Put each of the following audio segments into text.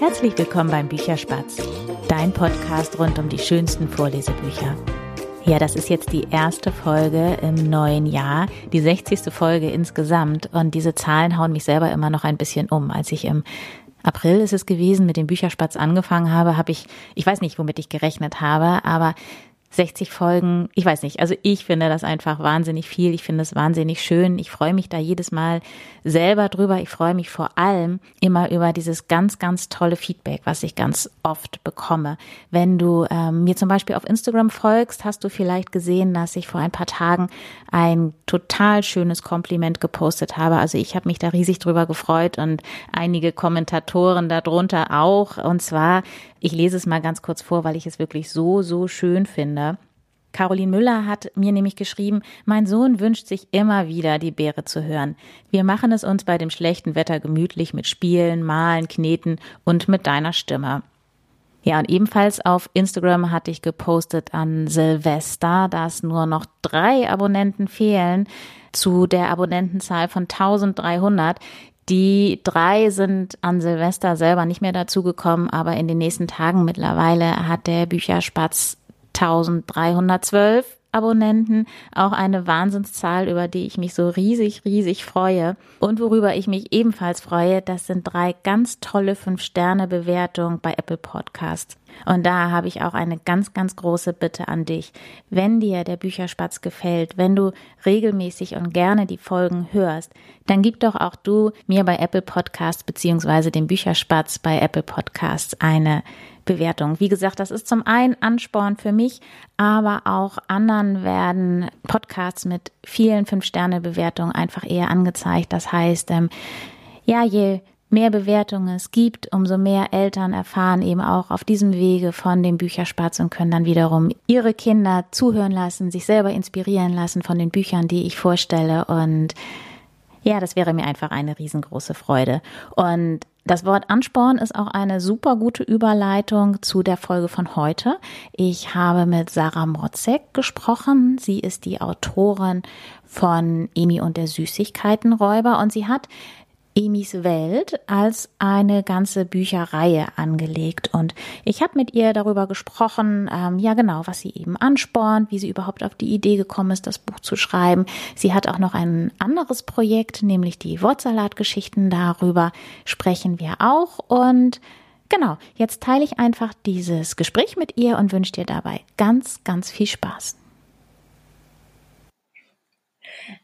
Herzlich willkommen beim Bücherspatz, dein Podcast rund um die schönsten Vorlesebücher. Ja, das ist jetzt die erste Folge im neuen Jahr, die 60. Folge insgesamt und diese Zahlen hauen mich selber immer noch ein bisschen um. Als ich im April ist es gewesen, mit dem Bücherspatz angefangen habe, habe ich, ich weiß nicht, womit ich gerechnet habe, aber 60 Folgen, ich weiß nicht. Also ich finde das einfach wahnsinnig viel. Ich finde es wahnsinnig schön. Ich freue mich da jedes Mal selber drüber. Ich freue mich vor allem immer über dieses ganz, ganz tolle Feedback, was ich ganz oft bekomme. Wenn du ähm, mir zum Beispiel auf Instagram folgst, hast du vielleicht gesehen, dass ich vor ein paar Tagen ein total schönes Kompliment gepostet habe. Also ich habe mich da riesig drüber gefreut und einige Kommentatoren darunter auch. Und zwar ich lese es mal ganz kurz vor, weil ich es wirklich so, so schön finde. Caroline Müller hat mir nämlich geschrieben, mein Sohn wünscht sich immer wieder, die Beere zu hören. Wir machen es uns bei dem schlechten Wetter gemütlich mit Spielen, Malen, Kneten und mit deiner Stimme. Ja, und ebenfalls auf Instagram hatte ich gepostet an Silvester, dass nur noch drei Abonnenten fehlen zu der Abonnentenzahl von 1300. Die drei sind an Silvester selber nicht mehr dazugekommen, aber in den nächsten Tagen mittlerweile hat der Bücherspatz 1312 Abonnenten, auch eine Wahnsinnszahl, über die ich mich so riesig, riesig freue. Und worüber ich mich ebenfalls freue, das sind drei ganz tolle Fünf-Sterne-Bewertungen bei Apple Podcasts. Und da habe ich auch eine ganz, ganz große Bitte an dich. Wenn dir der Bücherspatz gefällt, wenn du regelmäßig und gerne die Folgen hörst, dann gib doch auch du mir bei Apple Podcasts beziehungsweise dem Bücherspatz bei Apple Podcasts eine Bewertung. Wie gesagt, das ist zum einen Ansporn für mich, aber auch anderen werden Podcasts mit vielen Fünf-Sterne-Bewertungen einfach eher angezeigt. Das heißt, ähm, ja, je mehr Bewertungen es gibt, umso mehr Eltern erfahren eben auch auf diesem Wege von dem Bücherspatz und können dann wiederum ihre Kinder zuhören lassen, sich selber inspirieren lassen von den Büchern, die ich vorstelle und ja, das wäre mir einfach eine riesengroße Freude. Und das Wort Ansporn ist auch eine super gute Überleitung zu der Folge von heute. Ich habe mit Sarah Motzek gesprochen. Sie ist die Autorin von Emi und der Süßigkeitenräuber und sie hat Emis Welt als eine ganze Bücherreihe angelegt. Und ich habe mit ihr darüber gesprochen, ähm, ja genau, was sie eben anspornt, wie sie überhaupt auf die Idee gekommen ist, das Buch zu schreiben. Sie hat auch noch ein anderes Projekt, nämlich die Wortsalatgeschichten. Darüber sprechen wir auch. Und genau, jetzt teile ich einfach dieses Gespräch mit ihr und wünsche dir dabei ganz, ganz viel Spaß.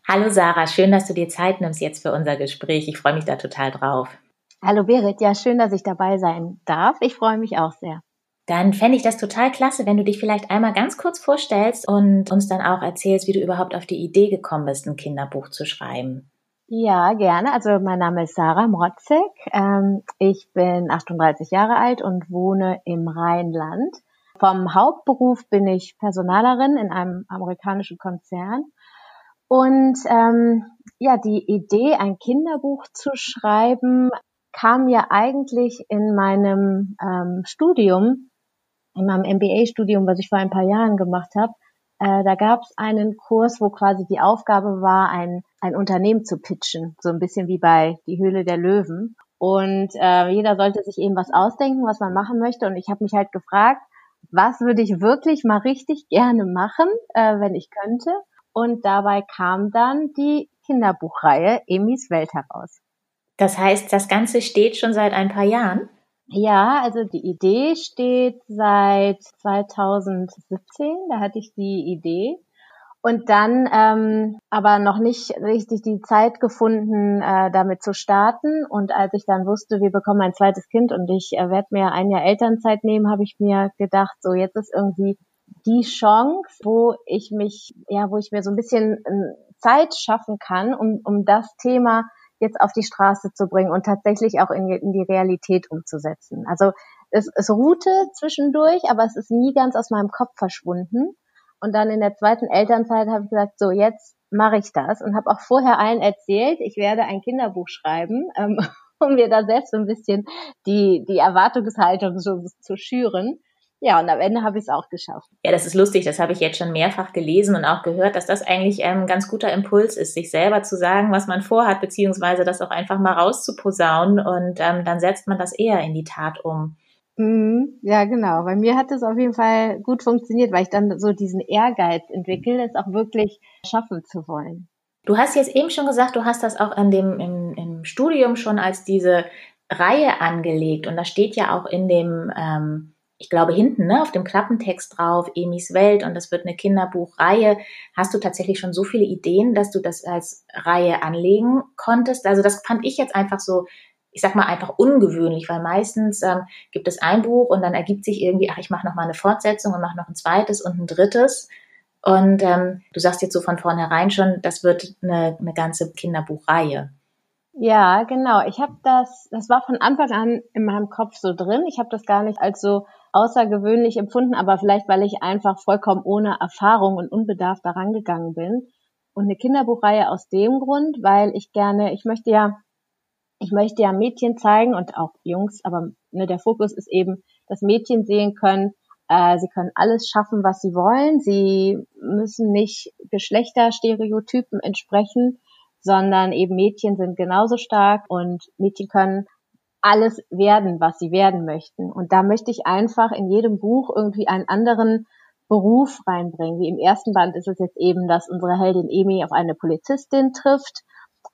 Hallo Sarah, schön, dass du dir Zeit nimmst jetzt für unser Gespräch. Ich freue mich da total drauf. Hallo Berit, ja schön, dass ich dabei sein darf. Ich freue mich auch sehr. Dann fände ich das total klasse, wenn du dich vielleicht einmal ganz kurz vorstellst und uns dann auch erzählst, wie du überhaupt auf die Idee gekommen bist, ein Kinderbuch zu schreiben. Ja, gerne. Also mein Name ist Sarah Mrotzek. Ähm, ich bin 38 Jahre alt und wohne im Rheinland. Vom Hauptberuf bin ich Personalerin in einem amerikanischen Konzern und ähm, ja, die Idee, ein Kinderbuch zu schreiben, kam ja eigentlich in meinem ähm, Studium, in meinem MBA-Studium, was ich vor ein paar Jahren gemacht habe. Äh, da gab es einen Kurs, wo quasi die Aufgabe war, ein, ein Unternehmen zu pitchen, so ein bisschen wie bei Die Höhle der Löwen. Und äh, jeder sollte sich eben was ausdenken, was man machen möchte. Und ich habe mich halt gefragt, was würde ich wirklich mal richtig gerne machen, äh, wenn ich könnte. Und dabei kam dann die Kinderbuchreihe Emis Welt heraus. Das heißt, das Ganze steht schon seit ein paar Jahren? Ja, also die Idee steht seit 2017. Da hatte ich die Idee. Und dann ähm, aber noch nicht richtig die Zeit gefunden, äh, damit zu starten. Und als ich dann wusste, wir bekommen ein zweites Kind und ich äh, werde mir ein Jahr Elternzeit nehmen, habe ich mir gedacht, so jetzt ist irgendwie die Chance, wo ich mich, ja, wo ich mir so ein bisschen ähm, Zeit schaffen kann, um, um das Thema jetzt auf die Straße zu bringen und tatsächlich auch in, in die Realität umzusetzen. Also es, es ruhte zwischendurch, aber es ist nie ganz aus meinem Kopf verschwunden. Und dann in der zweiten Elternzeit habe ich gesagt, so jetzt mache ich das und habe auch vorher allen erzählt, ich werde ein Kinderbuch schreiben, ähm, um mir da selbst so ein bisschen die, die Erwartungshaltung so zu schüren. Ja, und am Ende habe ich es auch geschafft. Ja, das ist lustig. Das habe ich jetzt schon mehrfach gelesen und auch gehört, dass das eigentlich ein ähm, ganz guter Impuls ist, sich selber zu sagen, was man vorhat, beziehungsweise das auch einfach mal rauszuposaunen und ähm, dann setzt man das eher in die Tat um. Mhm, ja, genau. Bei mir hat es auf jeden Fall gut funktioniert, weil ich dann so diesen Ehrgeiz entwickle, es auch wirklich schaffen zu wollen. Du hast jetzt eben schon gesagt, du hast das auch an dem, im, im Studium schon als diese Reihe angelegt und da steht ja auch in dem, ähm, ich glaube hinten, ne, auf dem Klappentext drauf, Emis Welt und das wird eine Kinderbuchreihe. Hast du tatsächlich schon so viele Ideen, dass du das als Reihe anlegen konntest? Also das fand ich jetzt einfach so ich sag mal einfach ungewöhnlich, weil meistens ähm, gibt es ein Buch und dann ergibt sich irgendwie, ach, ich mache noch mal eine Fortsetzung und mache noch ein zweites und ein drittes. Und ähm, du sagst jetzt so von vornherein schon, das wird eine, eine ganze Kinderbuchreihe. Ja, genau. Ich habe das, das war von Anfang an in meinem Kopf so drin. Ich habe das gar nicht als so außergewöhnlich empfunden, aber vielleicht, weil ich einfach vollkommen ohne Erfahrung und unbedarft daran gegangen bin. Und eine Kinderbuchreihe aus dem Grund, weil ich gerne, ich möchte ja ich möchte ja Mädchen zeigen und auch Jungs, aber ne, der Fokus ist eben, dass Mädchen sehen können, äh, sie können alles schaffen, was sie wollen. Sie müssen nicht Geschlechterstereotypen entsprechen, sondern eben Mädchen sind genauso stark und Mädchen können alles werden, was sie werden möchten. Und da möchte ich einfach in jedem Buch irgendwie einen anderen Beruf reinbringen. Wie im ersten Band ist es jetzt eben, dass unsere Heldin Emi auf eine Polizistin trifft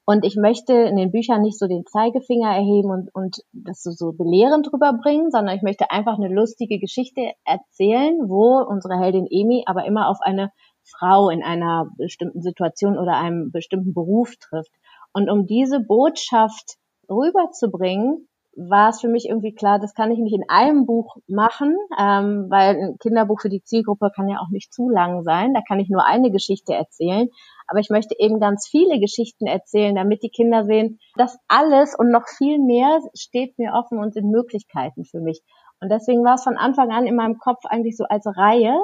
und ich möchte in den Büchern nicht so den Zeigefinger erheben und, und das so, so belehrend rüberbringen, sondern ich möchte einfach eine lustige Geschichte erzählen, wo unsere Heldin Emi aber immer auf eine Frau in einer bestimmten Situation oder einem bestimmten Beruf trifft. Und um diese Botschaft rüberzubringen, war es für mich irgendwie klar, das kann ich nicht in einem Buch machen, ähm, weil ein Kinderbuch für die Zielgruppe kann ja auch nicht zu lang sein. Da kann ich nur eine Geschichte erzählen. Aber ich möchte eben ganz viele Geschichten erzählen, damit die Kinder sehen, das alles und noch viel mehr steht mir offen und sind Möglichkeiten für mich. Und deswegen war es von Anfang an in meinem Kopf eigentlich so als Reihe,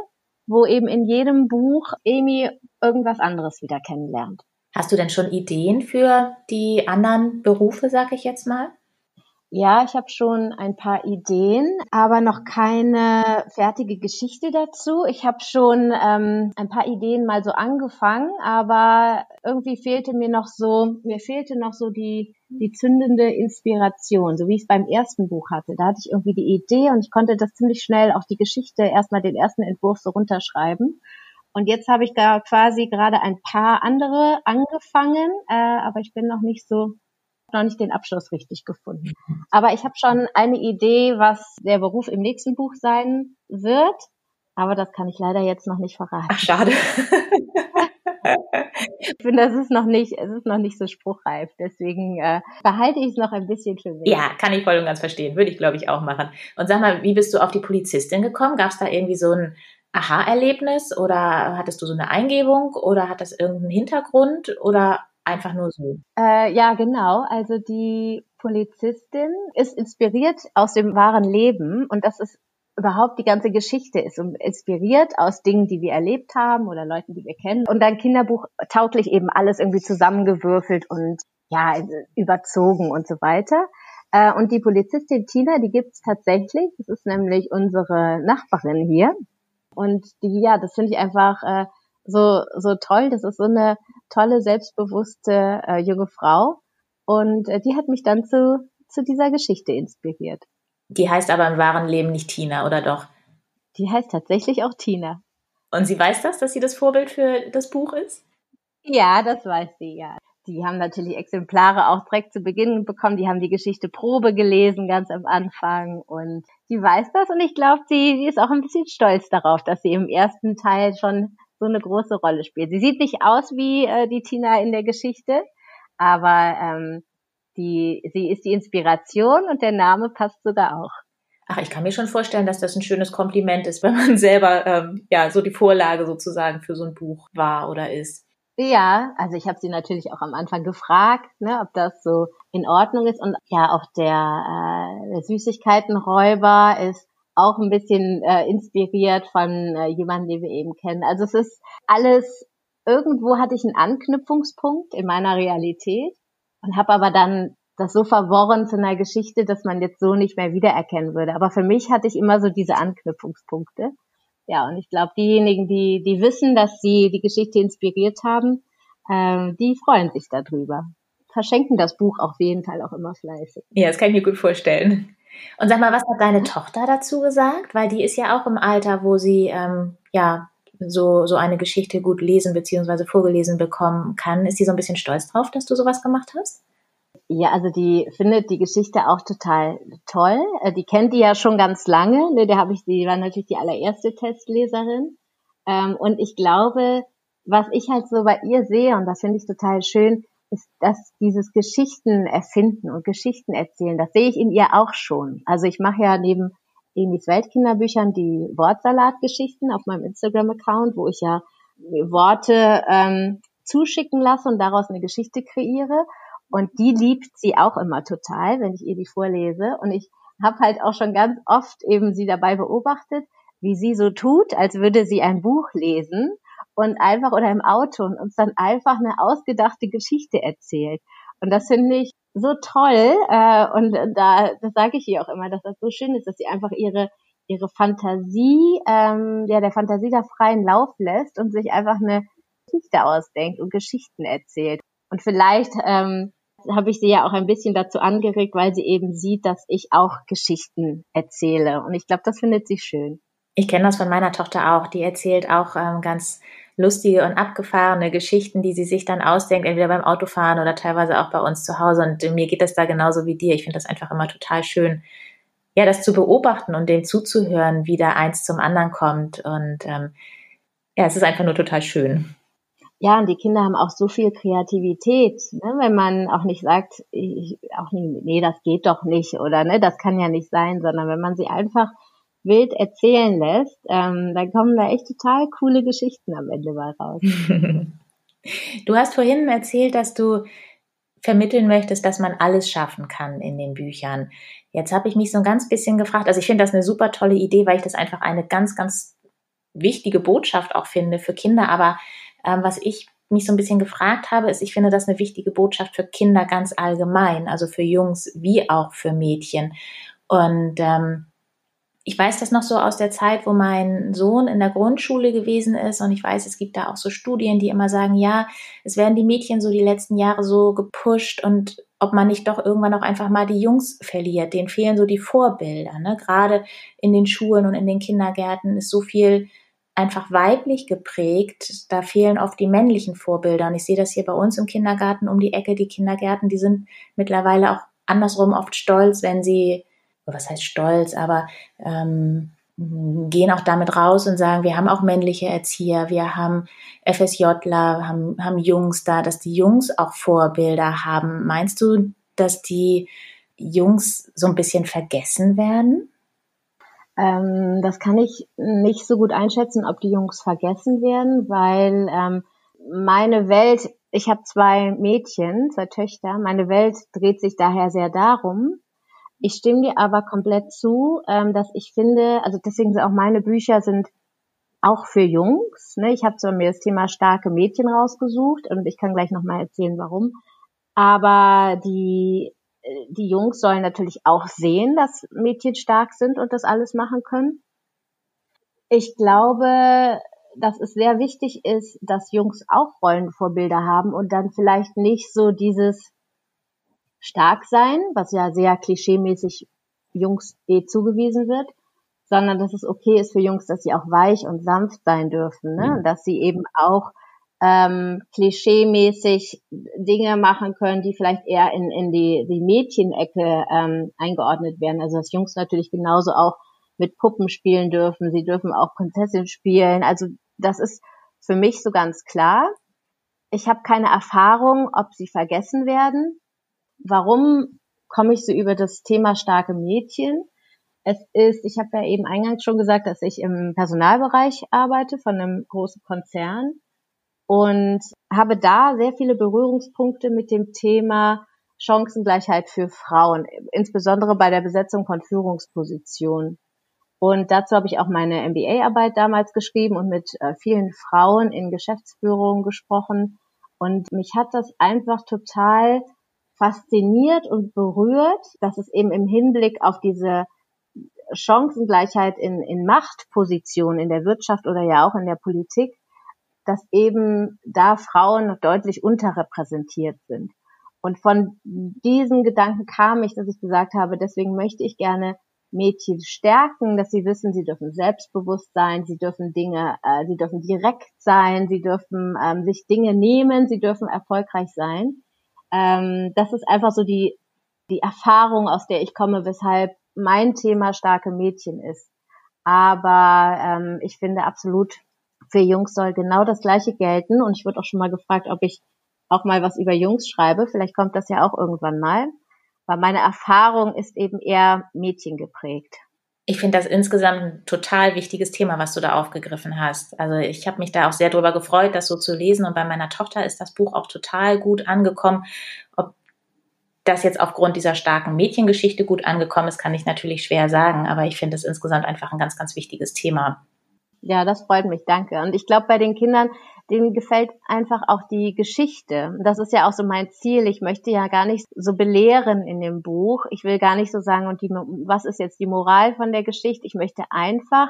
wo eben in jedem Buch Amy irgendwas anderes wieder kennenlernt. Hast du denn schon Ideen für die anderen Berufe, sag ich jetzt mal? Ja, ich habe schon ein paar Ideen, aber noch keine fertige Geschichte dazu. Ich habe schon ähm, ein paar Ideen mal so angefangen, aber irgendwie fehlte mir noch so, mir fehlte noch so die die zündende Inspiration, so wie ich es beim ersten Buch hatte. Da hatte ich irgendwie die Idee und ich konnte das ziemlich schnell auch die Geschichte erstmal den ersten Entwurf so runterschreiben. Und jetzt habe ich da quasi gerade ein paar andere angefangen, äh, aber ich bin noch nicht so noch nicht den Abschluss richtig gefunden. Aber ich habe schon eine Idee, was der Beruf im nächsten Buch sein wird. Aber das kann ich leider jetzt noch nicht verraten. Ach, schade. ich finde, das ist noch nicht, es ist noch nicht so spruchreif. Deswegen äh, behalte ich es noch ein bisschen für mich. Ja, kann ich voll und ganz verstehen. Würde ich, glaube ich, auch machen. Und sag mal, wie bist du auf die Polizistin gekommen? Gab es da irgendwie so ein Aha-Erlebnis oder hattest du so eine Eingebung oder hat das irgendeinen Hintergrund oder einfach nur so? Äh, ja, genau. Also die Polizistin ist inspiriert aus dem wahren Leben und das ist überhaupt die ganze Geschichte ist inspiriert aus Dingen, die wir erlebt haben oder Leuten, die wir kennen. Und dann Kinderbuch tauglich eben alles irgendwie zusammengewürfelt und ja, überzogen und so weiter. Äh, und die Polizistin Tina, die gibt's tatsächlich. Das ist nämlich unsere Nachbarin hier. Und die, ja, das finde ich einfach äh, so, so toll. Das ist so eine tolle, selbstbewusste äh, junge Frau. Und äh, die hat mich dann zu, zu dieser Geschichte inspiriert. Die heißt aber im wahren Leben nicht Tina, oder doch? Die heißt tatsächlich auch Tina. Und sie weiß das, dass sie das Vorbild für das Buch ist? Ja, das weiß sie, ja. Die haben natürlich Exemplare auch direkt zu Beginn bekommen. Die haben die Geschichte Probe gelesen, ganz am Anfang. Und die weiß das. Und ich glaube, sie, sie ist auch ein bisschen stolz darauf, dass sie im ersten Teil schon so eine große Rolle spielt. Sie sieht nicht aus wie äh, die Tina in der Geschichte, aber ähm, die, sie ist die Inspiration und der Name passt sogar auch. Ach, ich kann mir schon vorstellen, dass das ein schönes Kompliment ist, wenn man selber ähm, ja so die Vorlage sozusagen für so ein Buch war oder ist. Ja, also ich habe sie natürlich auch am Anfang gefragt, ne, ob das so in Ordnung ist. Und ja, auch der, äh, der Süßigkeitenräuber ist auch ein bisschen äh, inspiriert von äh, jemandem, den wir eben kennen. Also es ist alles, irgendwo hatte ich einen Anknüpfungspunkt in meiner Realität und habe aber dann das so verworren zu einer Geschichte, dass man jetzt so nicht mehr wiedererkennen würde. Aber für mich hatte ich immer so diese Anknüpfungspunkte. Ja, und ich glaube, diejenigen, die, die wissen, dass sie die Geschichte inspiriert haben, äh, die freuen sich darüber. Verschenken das Buch auf jeden Fall auch immer fleißig. Ja, das kann ich mir gut vorstellen. Und sag mal, was hat deine Tochter dazu gesagt? Weil die ist ja auch im Alter, wo sie ähm, ja so, so eine Geschichte gut lesen bzw. vorgelesen bekommen kann. Ist sie so ein bisschen stolz drauf, dass du sowas gemacht hast? Ja, also die findet die Geschichte auch total toll. Äh, die kennt die ja schon ganz lange. Ne? Da ich, die war natürlich die allererste Testleserin. Ähm, und ich glaube, was ich halt so bei ihr sehe, und das finde ich total schön, ist, dass dieses Geschichten erfinden und Geschichten erzählen, das sehe ich in ihr auch schon. Also ich mache ja neben Enis Weltkinderbüchern die Wortsalatgeschichten auf meinem Instagram-Account, wo ich ja Worte ähm, zuschicken lasse und daraus eine Geschichte kreiere. Und die liebt sie auch immer total, wenn ich ihr die vorlese. Und ich habe halt auch schon ganz oft eben sie dabei beobachtet, wie sie so tut, als würde sie ein Buch lesen und einfach oder im Auto und uns dann einfach eine ausgedachte Geschichte erzählt. Und das finde ich so toll. Äh, und da das sage ich ihr auch immer, dass das so schön ist, dass sie einfach ihre ihre Fantasie, ähm, ja, der Fantasie da freien Lauf lässt und sich einfach eine Geschichte ausdenkt und Geschichten erzählt. Und vielleicht ähm, habe ich sie ja auch ein bisschen dazu angeregt, weil sie eben sieht, dass ich auch Geschichten erzähle. Und ich glaube, das findet sie schön. Ich kenne das von meiner Tochter auch. Die erzählt auch ähm, ganz lustige und abgefahrene Geschichten, die sie sich dann ausdenkt, entweder beim Autofahren oder teilweise auch bei uns zu Hause. Und mir geht das da genauso wie dir. Ich finde das einfach immer total schön, ja, das zu beobachten und dem zuzuhören, wie da eins zum anderen kommt. Und ähm, ja, es ist einfach nur total schön. Ja, und die Kinder haben auch so viel Kreativität, ne? wenn man auch nicht sagt, ich, auch nie, nee, das geht doch nicht oder ne, das kann ja nicht sein, sondern wenn man sie einfach wild erzählen lässt, ähm, dann kommen da echt total coole Geschichten am Ende mal raus. du hast vorhin erzählt, dass du vermitteln möchtest, dass man alles schaffen kann in den Büchern. Jetzt habe ich mich so ein ganz bisschen gefragt, also ich finde das eine super tolle Idee, weil ich das einfach eine ganz, ganz wichtige Botschaft auch finde für Kinder. Aber ähm, was ich mich so ein bisschen gefragt habe, ist, ich finde das eine wichtige Botschaft für Kinder ganz allgemein, also für Jungs wie auch für Mädchen. Und ähm, ich weiß das noch so aus der Zeit, wo mein Sohn in der Grundschule gewesen ist und ich weiß, es gibt da auch so Studien, die immer sagen, ja, es werden die Mädchen so die letzten Jahre so gepusht und ob man nicht doch irgendwann auch einfach mal die Jungs verliert. Denen fehlen so die Vorbilder. Ne? Gerade in den Schulen und in den Kindergärten ist so viel einfach weiblich geprägt. Da fehlen oft die männlichen Vorbilder. Und ich sehe das hier bei uns im Kindergarten um die Ecke. Die Kindergärten, die sind mittlerweile auch andersrum oft stolz, wenn sie was heißt stolz, aber ähm, gehen auch damit raus und sagen, wir haben auch männliche Erzieher, wir haben FSJler, haben, haben Jungs da, dass die Jungs auch Vorbilder haben. Meinst du, dass die Jungs so ein bisschen vergessen werden? Ähm, das kann ich nicht so gut einschätzen, ob die Jungs vergessen werden, weil ähm, meine Welt, ich habe zwei Mädchen, zwei Töchter, meine Welt dreht sich daher sehr darum, ich stimme dir aber komplett zu, ähm, dass ich finde, also deswegen sind auch meine Bücher sind auch für Jungs. Ne? Ich habe zwar mir das Thema starke Mädchen rausgesucht und ich kann gleich nochmal erzählen, warum. Aber die, äh, die Jungs sollen natürlich auch sehen, dass Mädchen stark sind und das alles machen können. Ich glaube, dass es sehr wichtig ist, dass Jungs auch Rollenvorbilder haben und dann vielleicht nicht so dieses stark sein, was ja sehr klischeemäßig Jungs eh zugewiesen wird, sondern dass es okay ist für Jungs, dass sie auch weich und sanft sein dürfen, ne? Und dass sie eben auch ähm, klischeemäßig Dinge machen können, die vielleicht eher in, in die, die Mädchenecke ähm, eingeordnet werden. Also dass Jungs natürlich genauso auch mit Puppen spielen dürfen, sie dürfen auch Prinzessin spielen. Also das ist für mich so ganz klar. Ich habe keine Erfahrung, ob sie vergessen werden warum komme ich so über das Thema starke Mädchen? Es ist, ich habe ja eben eingangs schon gesagt, dass ich im Personalbereich arbeite von einem großen Konzern und habe da sehr viele Berührungspunkte mit dem Thema Chancengleichheit für Frauen, insbesondere bei der Besetzung von Führungspositionen. Und dazu habe ich auch meine MBA-Arbeit damals geschrieben und mit äh, vielen Frauen in Geschäftsführungen gesprochen. Und mich hat das einfach total fasziniert und berührt, dass es eben im Hinblick auf diese Chancengleichheit in, in Machtpositionen in der Wirtschaft oder ja auch in der Politik, dass eben da Frauen deutlich unterrepräsentiert sind. Und von diesem Gedanken kam ich, dass ich gesagt habe, deswegen möchte ich gerne Mädchen stärken, dass sie wissen, sie dürfen selbstbewusst sein, sie dürfen Dinge, äh, sie dürfen direkt sein, sie dürfen ähm, sich Dinge nehmen, sie dürfen erfolgreich sein. Ähm, das ist einfach so die die Erfahrung, aus der ich komme, weshalb mein Thema starke Mädchen ist. Aber ähm, ich finde absolut, für Jungs soll genau das Gleiche gelten. Und ich wurde auch schon mal gefragt, ob ich auch mal was über Jungs schreibe. Vielleicht kommt das ja auch irgendwann mal. Weil meine Erfahrung ist eben eher Mädchen geprägt. Ich finde das insgesamt ein total wichtiges Thema, was du da aufgegriffen hast. Also ich habe mich da auch sehr darüber gefreut, das so zu lesen. Und bei meiner Tochter ist das Buch auch total gut angekommen. Ob das jetzt aufgrund dieser starken Mädchengeschichte gut angekommen ist, kann ich natürlich schwer sagen. Aber ich finde es insgesamt einfach ein ganz, ganz wichtiges Thema. Ja, das freut mich, danke. Und ich glaube, bei den Kindern, denen gefällt einfach auch die Geschichte. Das ist ja auch so mein Ziel. Ich möchte ja gar nicht so belehren in dem Buch. Ich will gar nicht so sagen, und die, was ist jetzt die Moral von der Geschichte? Ich möchte einfach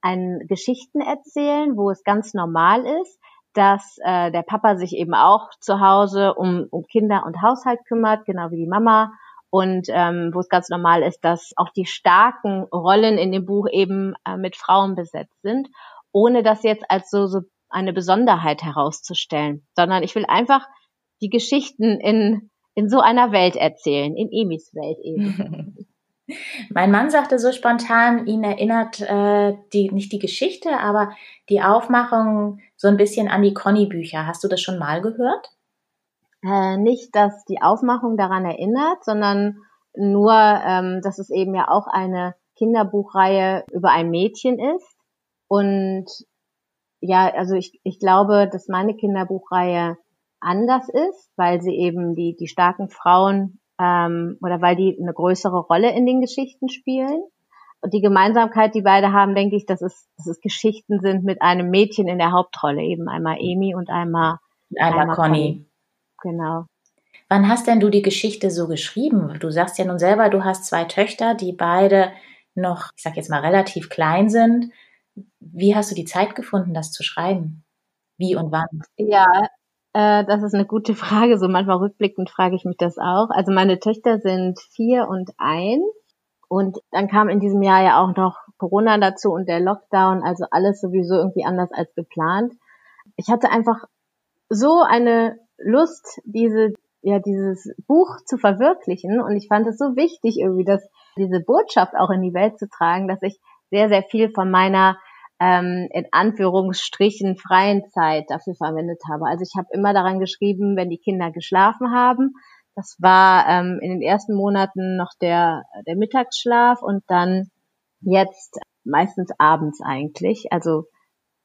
ein Geschichten erzählen, wo es ganz normal ist, dass äh, der Papa sich eben auch zu Hause um, um Kinder und Haushalt kümmert, genau wie die Mama und ähm, wo es ganz normal ist, dass auch die starken Rollen in dem Buch eben äh, mit Frauen besetzt sind, ohne das jetzt als so, so eine Besonderheit herauszustellen, sondern ich will einfach die Geschichten in, in so einer Welt erzählen, in Emis Welt eben. Mein Mann sagte so spontan, ihn erinnert äh, die nicht die Geschichte, aber die Aufmachung so ein bisschen an die Conny-Bücher. Hast du das schon mal gehört? Äh, nicht, dass die Aufmachung daran erinnert, sondern nur, ähm, dass es eben ja auch eine Kinderbuchreihe über ein Mädchen ist. Und ja, also ich, ich glaube, dass meine Kinderbuchreihe anders ist, weil sie eben die, die starken Frauen ähm, oder weil die eine größere Rolle in den Geschichten spielen. Und die Gemeinsamkeit, die beide haben, denke ich, dass es, dass es Geschichten sind mit einem Mädchen in der Hauptrolle, eben einmal Amy und einmal, einmal, einmal Conny. Conny. Genau. Wann hast denn du die Geschichte so geschrieben? Du sagst ja nun selber, du hast zwei Töchter, die beide noch, ich sag jetzt mal, relativ klein sind. Wie hast du die Zeit gefunden, das zu schreiben? Wie und wann? Ja, äh, das ist eine gute Frage. So manchmal rückblickend frage ich mich das auch. Also meine Töchter sind vier und ein. Und dann kam in diesem Jahr ja auch noch Corona dazu und der Lockdown, also alles sowieso irgendwie anders als geplant. Ich hatte einfach so eine Lust, diese, ja, dieses Buch zu verwirklichen. Und ich fand es so wichtig, irgendwie, dass diese Botschaft auch in die Welt zu tragen, dass ich sehr, sehr viel von meiner ähm, in Anführungsstrichen freien Zeit dafür verwendet habe. Also ich habe immer daran geschrieben, wenn die Kinder geschlafen haben. Das war ähm, in den ersten Monaten noch der, der Mittagsschlaf und dann jetzt meistens abends eigentlich. Also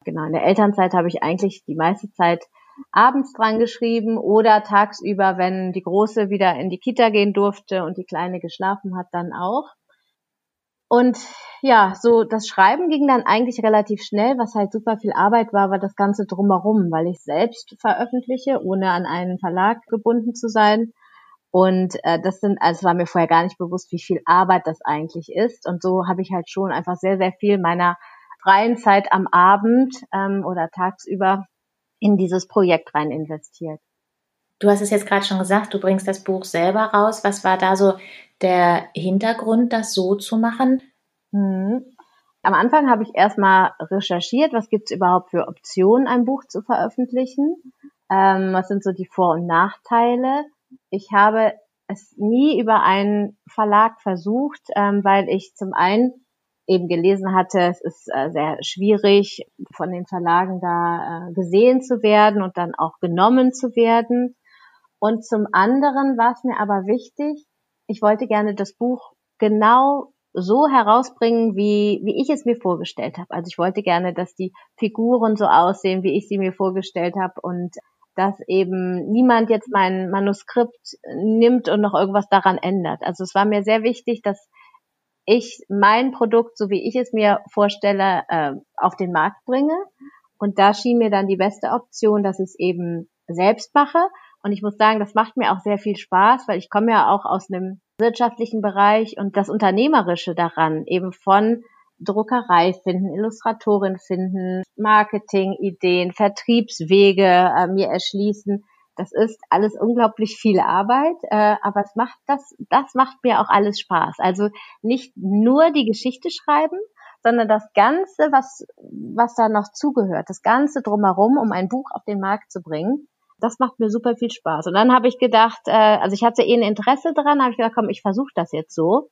genau, in der Elternzeit habe ich eigentlich die meiste Zeit abends dran geschrieben oder tagsüber, wenn die Große wieder in die Kita gehen durfte und die Kleine geschlafen hat, dann auch. Und ja, so das Schreiben ging dann eigentlich relativ schnell. Was halt super viel Arbeit war, war das Ganze drumherum, weil ich selbst veröffentliche, ohne an einen Verlag gebunden zu sein. Und äh, das sind, also war mir vorher gar nicht bewusst, wie viel Arbeit das eigentlich ist. Und so habe ich halt schon einfach sehr, sehr viel meiner freien Zeit am Abend ähm, oder tagsüber in dieses Projekt rein investiert. Du hast es jetzt gerade schon gesagt, du bringst das Buch selber raus. Was war da so der Hintergrund, das so zu machen? Mhm. Am Anfang habe ich erstmal recherchiert, was gibt es überhaupt für Optionen, ein Buch zu veröffentlichen. Ähm, was sind so die Vor- und Nachteile? Ich habe es nie über einen Verlag versucht, ähm, weil ich zum einen eben gelesen hatte, es ist äh, sehr schwierig, von den Verlagen da äh, gesehen zu werden und dann auch genommen zu werden. Und zum anderen war es mir aber wichtig, ich wollte gerne das Buch genau so herausbringen, wie, wie ich es mir vorgestellt habe. Also ich wollte gerne, dass die Figuren so aussehen, wie ich sie mir vorgestellt habe und dass eben niemand jetzt mein Manuskript nimmt und noch irgendwas daran ändert. Also es war mir sehr wichtig, dass ich mein Produkt, so wie ich es mir vorstelle, äh, auf den Markt bringe. Und da schien mir dann die beste Option, dass ich es eben selbst mache Und ich muss sagen, das macht mir auch sehr viel Spaß, weil ich komme ja auch aus einem wirtschaftlichen Bereich und das Unternehmerische daran, eben von Druckerei finden, Illustratorin finden, Marketing-Ideen, Vertriebswege äh, mir erschließen. Das ist alles unglaublich viel Arbeit, äh, aber es macht das, das macht mir auch alles Spaß. Also nicht nur die Geschichte schreiben, sondern das Ganze, was, was da noch zugehört, das Ganze drumherum, um ein Buch auf den Markt zu bringen. Das macht mir super viel Spaß. Und dann habe ich gedacht, äh, also ich hatte eh ein Interesse dran, habe ich gedacht, komm, ich versuche das jetzt so.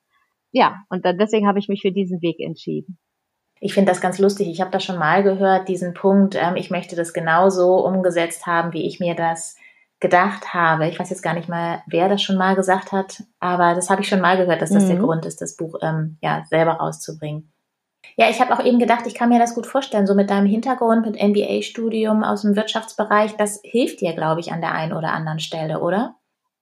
Ja, und dann, deswegen habe ich mich für diesen Weg entschieden. Ich finde das ganz lustig. Ich habe das schon mal gehört, diesen Punkt, ähm, ich möchte das genauso umgesetzt haben, wie ich mir das gedacht habe. Ich weiß jetzt gar nicht mal, wer das schon mal gesagt hat, aber das habe ich schon mal gehört, dass das mhm. der Grund ist, das Buch ähm, ja selber rauszubringen. Ja, ich habe auch eben gedacht, ich kann mir das gut vorstellen, so mit deinem Hintergrund, mit MBA-Studium aus dem Wirtschaftsbereich, das hilft dir, glaube ich, an der einen oder anderen Stelle, oder?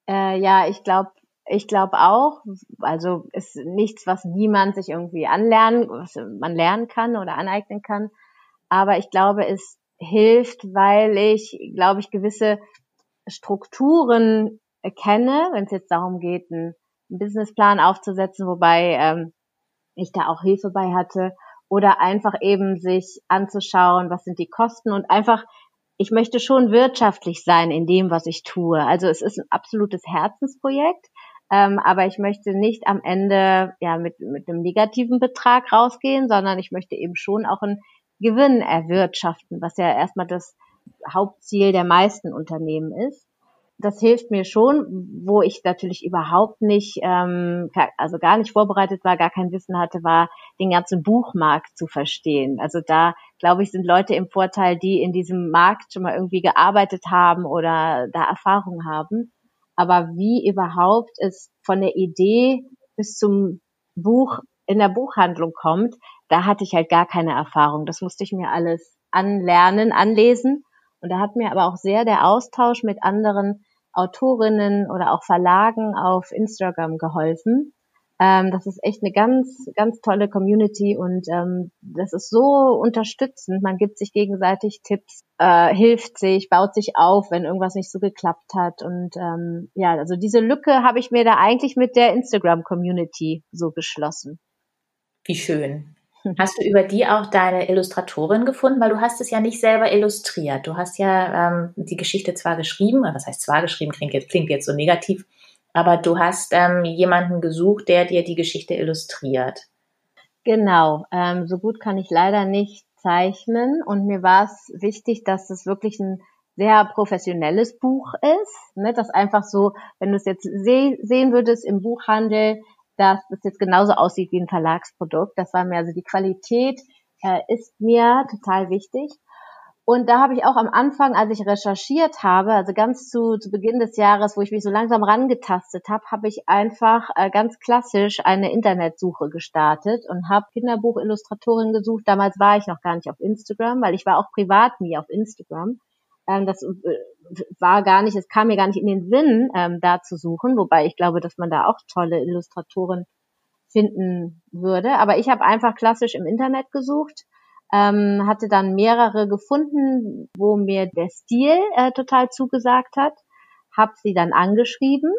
Äh, ja, ich glaube, ich glaube auch, also ist nichts, was niemand sich irgendwie anlernen, was man lernen kann oder aneignen kann. Aber ich glaube, es hilft, weil ich, glaube ich, gewisse Strukturen kenne, wenn es jetzt darum geht, einen Businessplan aufzusetzen, wobei ähm, ich da auch Hilfe bei hatte, oder einfach eben sich anzuschauen, was sind die Kosten und einfach, ich möchte schon wirtschaftlich sein in dem, was ich tue. Also es ist ein absolutes Herzensprojekt, ähm, aber ich möchte nicht am Ende ja mit, mit einem negativen Betrag rausgehen, sondern ich möchte eben schon auch einen Gewinn erwirtschaften, was ja erstmal das Hauptziel der meisten Unternehmen ist das hilft mir schon, wo ich natürlich überhaupt nicht, ähm, also gar nicht vorbereitet war, gar kein Wissen hatte, war den ganzen Buchmarkt zu verstehen. Also da, glaube ich, sind Leute im Vorteil, die in diesem Markt schon mal irgendwie gearbeitet haben oder da Erfahrung haben. Aber wie überhaupt es von der Idee bis zum Buch in der Buchhandlung kommt, da hatte ich halt gar keine Erfahrung. Das musste ich mir alles anlernen, anlesen. Und da hat mir aber auch sehr der Austausch mit anderen Autorinnen oder auch Verlagen auf Instagram geholfen. Ähm, das ist echt eine ganz, ganz tolle Community und ähm, das ist so unterstützend. Man gibt sich gegenseitig Tipps, äh, hilft sich, baut sich auf, wenn irgendwas nicht so geklappt hat. Und ähm, ja, also diese Lücke habe ich mir da eigentlich mit der Instagram-Community so geschlossen. Wie schön. Hast du über die auch deine Illustratorin gefunden? Weil du hast es ja nicht selber illustriert. Du hast ja ähm, die Geschichte zwar geschrieben, was heißt zwar geschrieben, klingt jetzt, klingt jetzt so negativ, aber du hast ähm, jemanden gesucht, der dir die Geschichte illustriert. Genau, ähm, so gut kann ich leider nicht zeichnen und mir war es wichtig, dass es wirklich ein sehr professionelles Buch ist, ne, das einfach so, wenn du es jetzt seh sehen würdest im Buchhandel, dass es jetzt genauso aussieht wie ein Verlagsprodukt. Das war mir also die Qualität äh, ist mir total wichtig. Und da habe ich auch am Anfang, als ich recherchiert habe, also ganz zu, zu Beginn des Jahres, wo ich mich so langsam rangetastet habe, habe ich einfach äh, ganz klassisch eine Internetsuche gestartet und habe Kinderbuchillustratorin gesucht. Damals war ich noch gar nicht auf Instagram, weil ich war auch privat nie auf Instagram. Ähm, das äh, war gar nicht, es kam mir gar nicht in den Sinn, ähm, da zu suchen, wobei ich glaube, dass man da auch tolle Illustratoren finden würde. Aber ich habe einfach klassisch im Internet gesucht, ähm, hatte dann mehrere gefunden, wo mir der Stil äh, total zugesagt hat, habe sie dann angeschrieben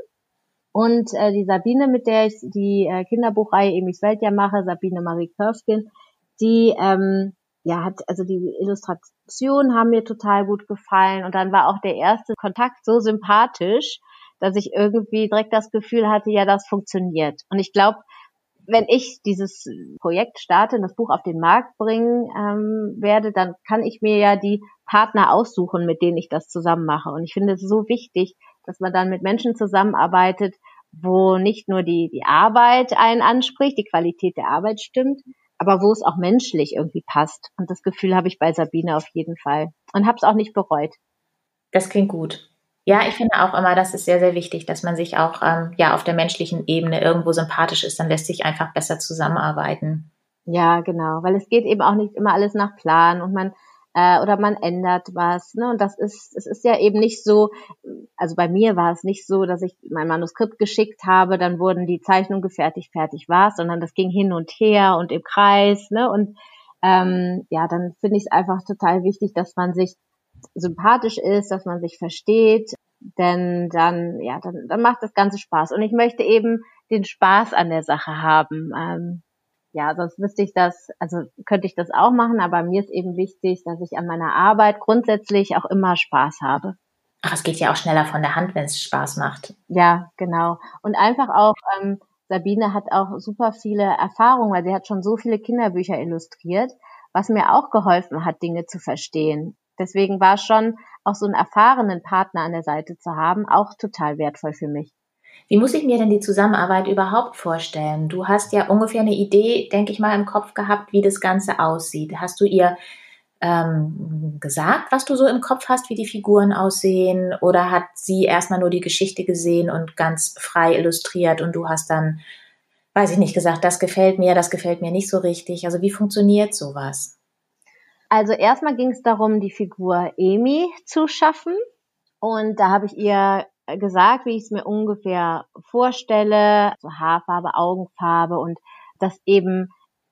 und äh, die Sabine, mit der ich die äh, Kinderbuchreihe Emis Weltjahr mache, Sabine Marie Körskin, die ähm, ja, hat, also die Illustrationen haben mir total gut gefallen und dann war auch der erste Kontakt so sympathisch, dass ich irgendwie direkt das Gefühl hatte, ja, das funktioniert. Und ich glaube, wenn ich dieses Projekt starte und das Buch auf den Markt bringen ähm, werde, dann kann ich mir ja die Partner aussuchen, mit denen ich das zusammen mache. Und ich finde es so wichtig, dass man dann mit Menschen zusammenarbeitet, wo nicht nur die, die Arbeit einen anspricht, die Qualität der Arbeit stimmt, aber wo es auch menschlich irgendwie passt. Und das Gefühl habe ich bei Sabine auf jeden Fall. Und habe es auch nicht bereut. Das klingt gut. Ja, ich finde auch immer, das ist sehr, sehr wichtig, dass man sich auch ähm, ja auf der menschlichen Ebene irgendwo sympathisch ist. Dann lässt sich einfach besser zusammenarbeiten. Ja, genau, weil es geht eben auch nicht immer alles nach Plan und man äh, oder man ändert was. Ne? Und das ist, es ist ja eben nicht so, also bei mir war es nicht so, dass ich mein Manuskript geschickt habe, dann wurden die Zeichnungen gefertigt, fertig war sondern das ging hin und her und im Kreis. Ne? Und ähm, ja, dann finde ich es einfach total wichtig, dass man sich sympathisch ist, dass man sich versteht. denn dann, ja, dann, dann macht das Ganze Spaß. Und ich möchte eben den Spaß an der Sache haben. Ähm, ja, sonst müsste ich das, also könnte ich das auch machen, aber mir ist eben wichtig, dass ich an meiner Arbeit grundsätzlich auch immer Spaß habe. Ach, es geht ja auch schneller von der Hand, wenn es Spaß macht. Ja, genau. Und einfach auch, ähm, Sabine hat auch super viele Erfahrungen, weil sie hat schon so viele Kinderbücher illustriert, was mir auch geholfen hat, Dinge zu verstehen. Deswegen war schon auch so einen erfahrenen Partner an der Seite zu haben, auch total wertvoll für mich. Wie muss ich mir denn die Zusammenarbeit überhaupt vorstellen? Du hast ja ungefähr eine Idee, denke ich mal, im Kopf gehabt, wie das Ganze aussieht. Hast du ihr ähm, gesagt, was du so im Kopf hast, wie die Figuren aussehen? Oder hat sie erstmal nur die Geschichte gesehen und ganz frei illustriert und du hast dann, weiß ich nicht, gesagt, das gefällt mir, das gefällt mir nicht so richtig? Also wie funktioniert sowas? Also erstmal ging es darum, die Figur Amy zu schaffen. Und da habe ich ihr gesagt, wie ich es mir ungefähr vorstelle, so Haarfarbe, Augenfarbe und das eben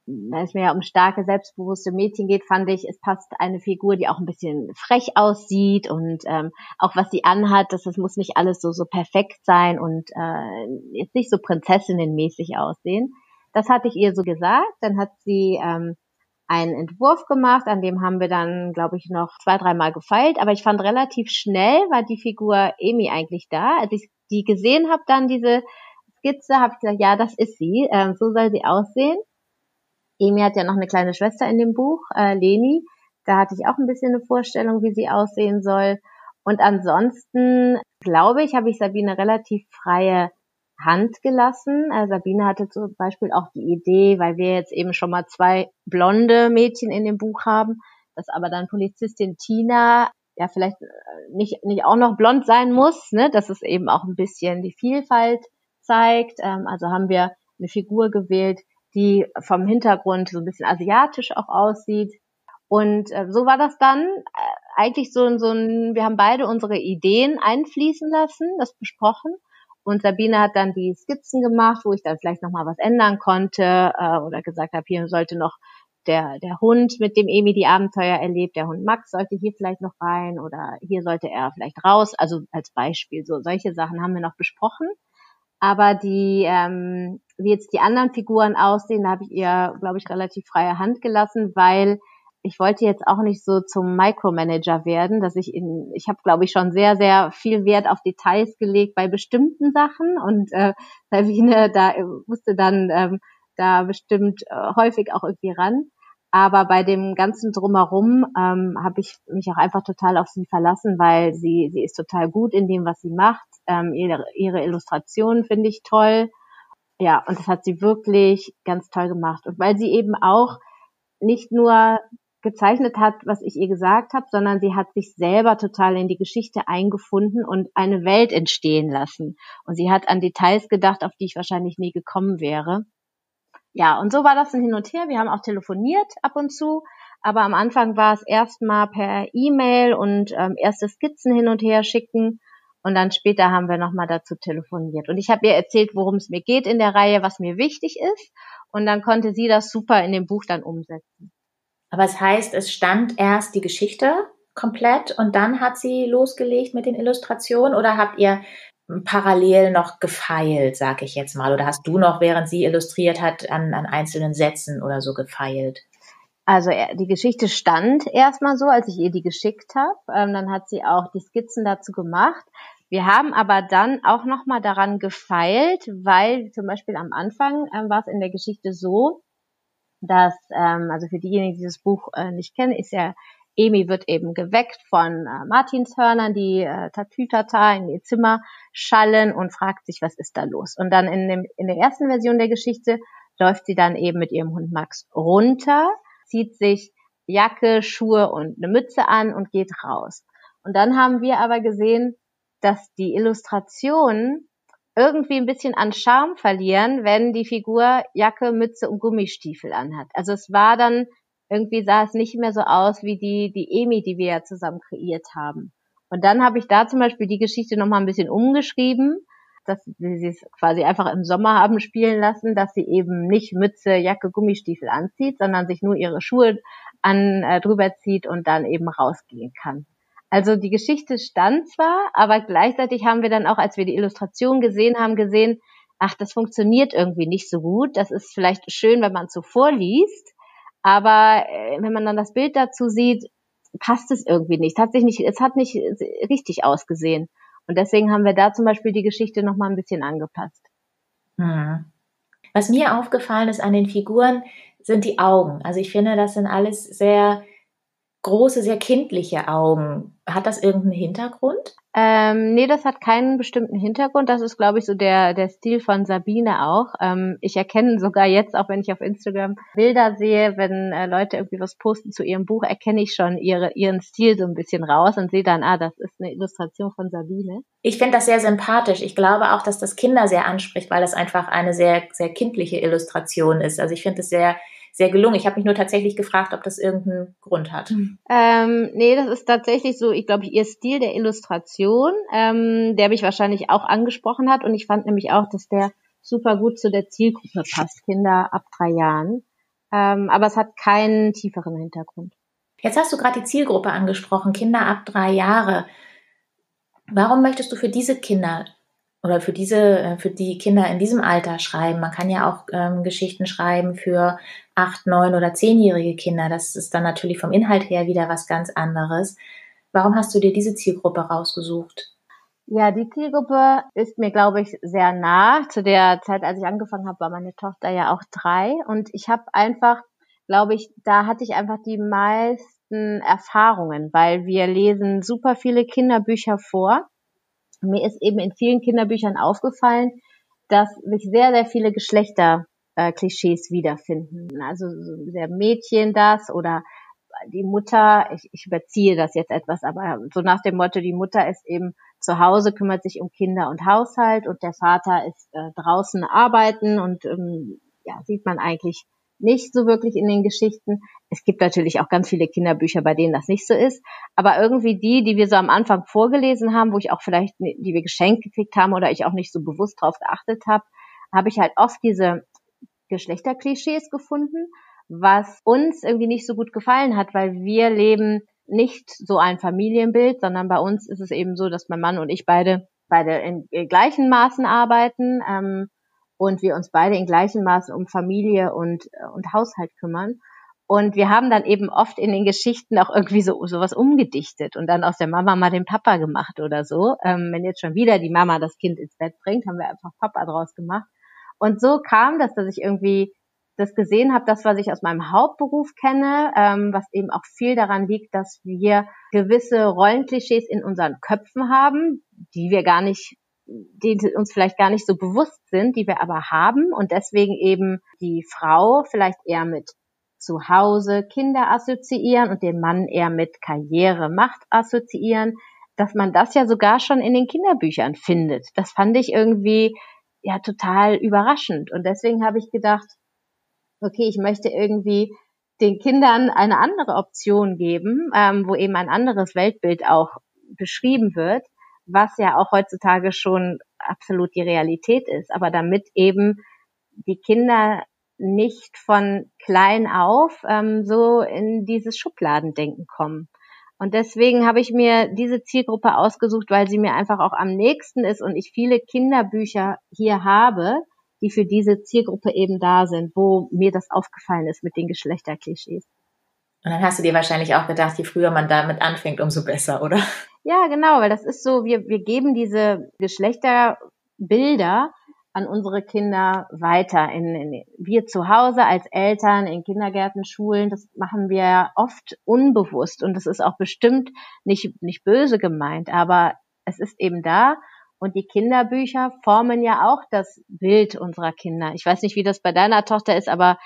wenn es mir ja um starke, selbstbewusste Mädchen geht, fand ich, es passt eine Figur, die auch ein bisschen frech aussieht und ähm, auch was sie anhat, das, das muss nicht alles so so perfekt sein und äh, jetzt nicht so prinzessinnenmäßig aussehen. Das hatte ich ihr so gesagt. Dann hat sie ähm, einen Entwurf gemacht, an dem haben wir dann, glaube ich, noch zwei, dreimal gefeilt. Aber ich fand relativ schnell war die Figur Amy eigentlich da. Als ich die gesehen habe, dann diese Skizze, habe ich gesagt, ja, das ist sie. Ähm, so soll sie aussehen. Emi hat ja noch eine kleine Schwester in dem Buch, äh, Leni. Da hatte ich auch ein bisschen eine Vorstellung, wie sie aussehen soll. Und ansonsten glaube ich, habe ich Sabine relativ freie Hand gelassen. Äh, Sabine hatte zum Beispiel auch die Idee, weil wir jetzt eben schon mal zwei blonde Mädchen in dem Buch haben, dass aber dann Polizistin Tina ja vielleicht äh, nicht, nicht auch noch blond sein muss, ne? dass es eben auch ein bisschen die Vielfalt zeigt. Ähm, also haben wir eine Figur gewählt, die vom Hintergrund so ein bisschen asiatisch auch aussieht. Und äh, so war das dann äh, eigentlich so, so ein, wir haben beide unsere Ideen einfließen lassen, das besprochen. Und Sabine hat dann die Skizzen gemacht, wo ich dann vielleicht nochmal was ändern konnte äh, oder gesagt habe, hier sollte noch der, der Hund, mit dem Emi die Abenteuer erlebt, der Hund Max sollte hier vielleicht noch rein oder hier sollte er vielleicht raus. Also als Beispiel, so solche Sachen haben wir noch besprochen. Aber die, ähm, wie jetzt die anderen Figuren aussehen, da habe ich ihr, glaube ich, relativ freie Hand gelassen, weil ich wollte jetzt auch nicht so zum Micromanager werden, dass ich in, ich habe, glaube ich, schon sehr, sehr viel Wert auf Details gelegt bei bestimmten Sachen und äh, Sabine da musste dann ähm, da bestimmt äh, häufig auch irgendwie ran. Aber bei dem ganzen drumherum ähm, habe ich mich auch einfach total auf sie verlassen, weil sie sie ist total gut in dem, was sie macht. Ähm, ihre, ihre Illustrationen finde ich toll. Ja, und das hat sie wirklich ganz toll gemacht. Und weil sie eben auch nicht nur gezeichnet hat, was ich ihr gesagt habe, sondern sie hat sich selber total in die Geschichte eingefunden und eine Welt entstehen lassen. Und sie hat an Details gedacht, auf die ich wahrscheinlich nie gekommen wäre. Ja, und so war das ein Hin und Her. Wir haben auch telefoniert ab und zu, aber am Anfang war es erstmal per E-Mail und ähm, erste Skizzen hin und her schicken. Und dann später haben wir nochmal dazu telefoniert. Und ich habe ihr erzählt, worum es mir geht in der Reihe, was mir wichtig ist. Und dann konnte sie das super in dem Buch dann umsetzen. Aber es heißt, es stand erst die Geschichte komplett und dann hat sie losgelegt mit den Illustrationen oder habt ihr parallel noch gefeilt, sag ich jetzt mal? Oder hast du noch, während sie illustriert hat, an, an einzelnen Sätzen oder so gefeilt? Also die Geschichte stand erstmal so, als ich ihr die geschickt habe. Ähm, dann hat sie auch die Skizzen dazu gemacht. Wir haben aber dann auch nochmal daran gefeilt, weil zum Beispiel am Anfang ähm, war es in der Geschichte so, dass, ähm, also für diejenigen, die dieses Buch äh, nicht kennen, ist ja, Emi wird eben geweckt von äh, Martinshörnern, die äh, Tatütata in ihr Zimmer schallen und fragt sich, was ist da los? Und dann in, dem, in der ersten Version der Geschichte läuft sie dann eben mit ihrem Hund Max runter, zieht sich Jacke, Schuhe und eine Mütze an und geht raus. Und dann haben wir aber gesehen, dass die Illustration irgendwie ein bisschen an Charme verlieren, wenn die Figur Jacke, Mütze und Gummistiefel anhat. Also es war dann, irgendwie sah es nicht mehr so aus wie die, die Emi, die wir ja zusammen kreiert haben. Und dann habe ich da zum Beispiel die Geschichte nochmal ein bisschen umgeschrieben, dass sie es quasi einfach im Sommer haben spielen lassen, dass sie eben nicht Mütze, Jacke, Gummistiefel anzieht, sondern sich nur ihre Schuhe an, äh, drüber zieht und dann eben rausgehen kann. Also die Geschichte stand zwar, aber gleichzeitig haben wir dann auch, als wir die Illustration gesehen haben, gesehen, ach, das funktioniert irgendwie nicht so gut. Das ist vielleicht schön, wenn man es so vorliest, aber äh, wenn man dann das Bild dazu sieht, passt es irgendwie nicht. Es hat sich nicht, es hat nicht richtig ausgesehen. Und deswegen haben wir da zum Beispiel die Geschichte noch mal ein bisschen angepasst. Hm. Was mir aufgefallen ist an den Figuren, sind die Augen. Also ich finde, das sind alles sehr große, sehr kindliche Augen. Hat das irgendeinen Hintergrund? Ähm, nee, das hat keinen bestimmten Hintergrund. Das ist, glaube ich, so der, der Stil von Sabine auch. Ähm, ich erkenne sogar jetzt, auch wenn ich auf Instagram Bilder sehe, wenn äh, Leute irgendwie was posten zu ihrem Buch, erkenne ich schon ihre, ihren Stil so ein bisschen raus und sehe dann, ah, das ist eine Illustration von Sabine. Ich finde das sehr sympathisch. Ich glaube auch, dass das Kinder sehr anspricht, weil es einfach eine sehr, sehr kindliche Illustration ist. Also ich finde es sehr sehr gelungen. Ich habe mich nur tatsächlich gefragt, ob das irgendeinen Grund hat. Ähm, nee, das ist tatsächlich so, ich glaube, ihr Stil der Illustration, ähm, der mich wahrscheinlich auch angesprochen hat. Und ich fand nämlich auch, dass der super gut zu der Zielgruppe passt, Kinder ab drei Jahren. Ähm, aber es hat keinen tieferen Hintergrund. Jetzt hast du gerade die Zielgruppe angesprochen, Kinder ab drei Jahre. Warum möchtest du für diese Kinder oder für diese, äh, für die Kinder in diesem Alter schreiben. Man kann ja auch ähm, Geschichten schreiben für acht, neun oder zehnjährige Kinder. Das ist dann natürlich vom Inhalt her wieder was ganz anderes. Warum hast du dir diese Zielgruppe rausgesucht? Ja, die Zielgruppe ist mir, glaube ich, sehr nah. Zu der Zeit, als ich angefangen habe, war meine Tochter ja auch drei. Und ich habe einfach, glaube ich, da hatte ich einfach die meisten Erfahrungen, weil wir lesen super viele Kinderbücher vor mir ist eben in vielen Kinderbüchern aufgefallen, dass sich sehr, sehr viele Geschlechterklischees äh, wiederfinden. Also der Mädchen das oder die Mutter, ich, ich überziehe das jetzt etwas, aber so nach dem Motto, die Mutter ist eben zu Hause, kümmert sich um Kinder und Haushalt und der Vater ist äh, draußen arbeiten und ähm, ja, sieht man eigentlich nicht so wirklich in den Geschichten. Es gibt natürlich auch ganz viele Kinderbücher, bei denen das nicht so ist. Aber irgendwie die, die wir so am Anfang vorgelesen haben, wo ich auch vielleicht, die wir geschenkt gekriegt haben oder ich auch nicht so bewusst drauf geachtet habe, habe ich halt oft diese Geschlechterklischees gefunden, was uns irgendwie nicht so gut gefallen hat, weil wir leben nicht so ein Familienbild, sondern bei uns ist es eben so, dass mein Mann und ich beide beide in, gleichen Maßen arbeiten. Ähm, und wir uns beide in gleichem Maße um Familie und, äh, und Haushalt kümmern. Und wir haben dann eben oft in den Geschichten auch irgendwie so sowas umgedichtet und dann aus der Mama mal den Papa gemacht oder so. Ähm, wenn jetzt schon wieder die Mama das Kind ins Bett bringt, haben wir einfach Papa draus gemacht. Und so kam das, dass ich irgendwie das gesehen habe, das, was ich aus meinem Hauptberuf kenne, ähm, was eben auch viel daran liegt, dass wir gewisse Rollenklischees in unseren Köpfen haben, die wir gar nicht die uns vielleicht gar nicht so bewusst sind, die wir aber haben und deswegen eben die Frau vielleicht eher mit zu Hause Kinder assoziieren und den Mann eher mit Karriere, Macht assoziieren, dass man das ja sogar schon in den Kinderbüchern findet. Das fand ich irgendwie ja total überraschend und deswegen habe ich gedacht, okay, ich möchte irgendwie den Kindern eine andere Option geben, ähm, wo eben ein anderes Weltbild auch beschrieben wird was ja auch heutzutage schon absolut die Realität ist. Aber damit eben die Kinder nicht von klein auf ähm, so in dieses Schubladendenken kommen. Und deswegen habe ich mir diese Zielgruppe ausgesucht, weil sie mir einfach auch am nächsten ist und ich viele Kinderbücher hier habe, die für diese Zielgruppe eben da sind, wo mir das aufgefallen ist mit den Geschlechterklischees. Und dann hast du dir wahrscheinlich auch gedacht, je früher man damit anfängt, umso besser, oder? Ja, genau, weil das ist so, wir, wir geben diese Geschlechterbilder an unsere Kinder weiter. In, in, wir zu Hause als Eltern, in Kindergärten, Schulen, das machen wir oft unbewusst und das ist auch bestimmt nicht, nicht böse gemeint, aber es ist eben da und die Kinderbücher formen ja auch das Bild unserer Kinder. Ich weiß nicht, wie das bei deiner Tochter ist, aber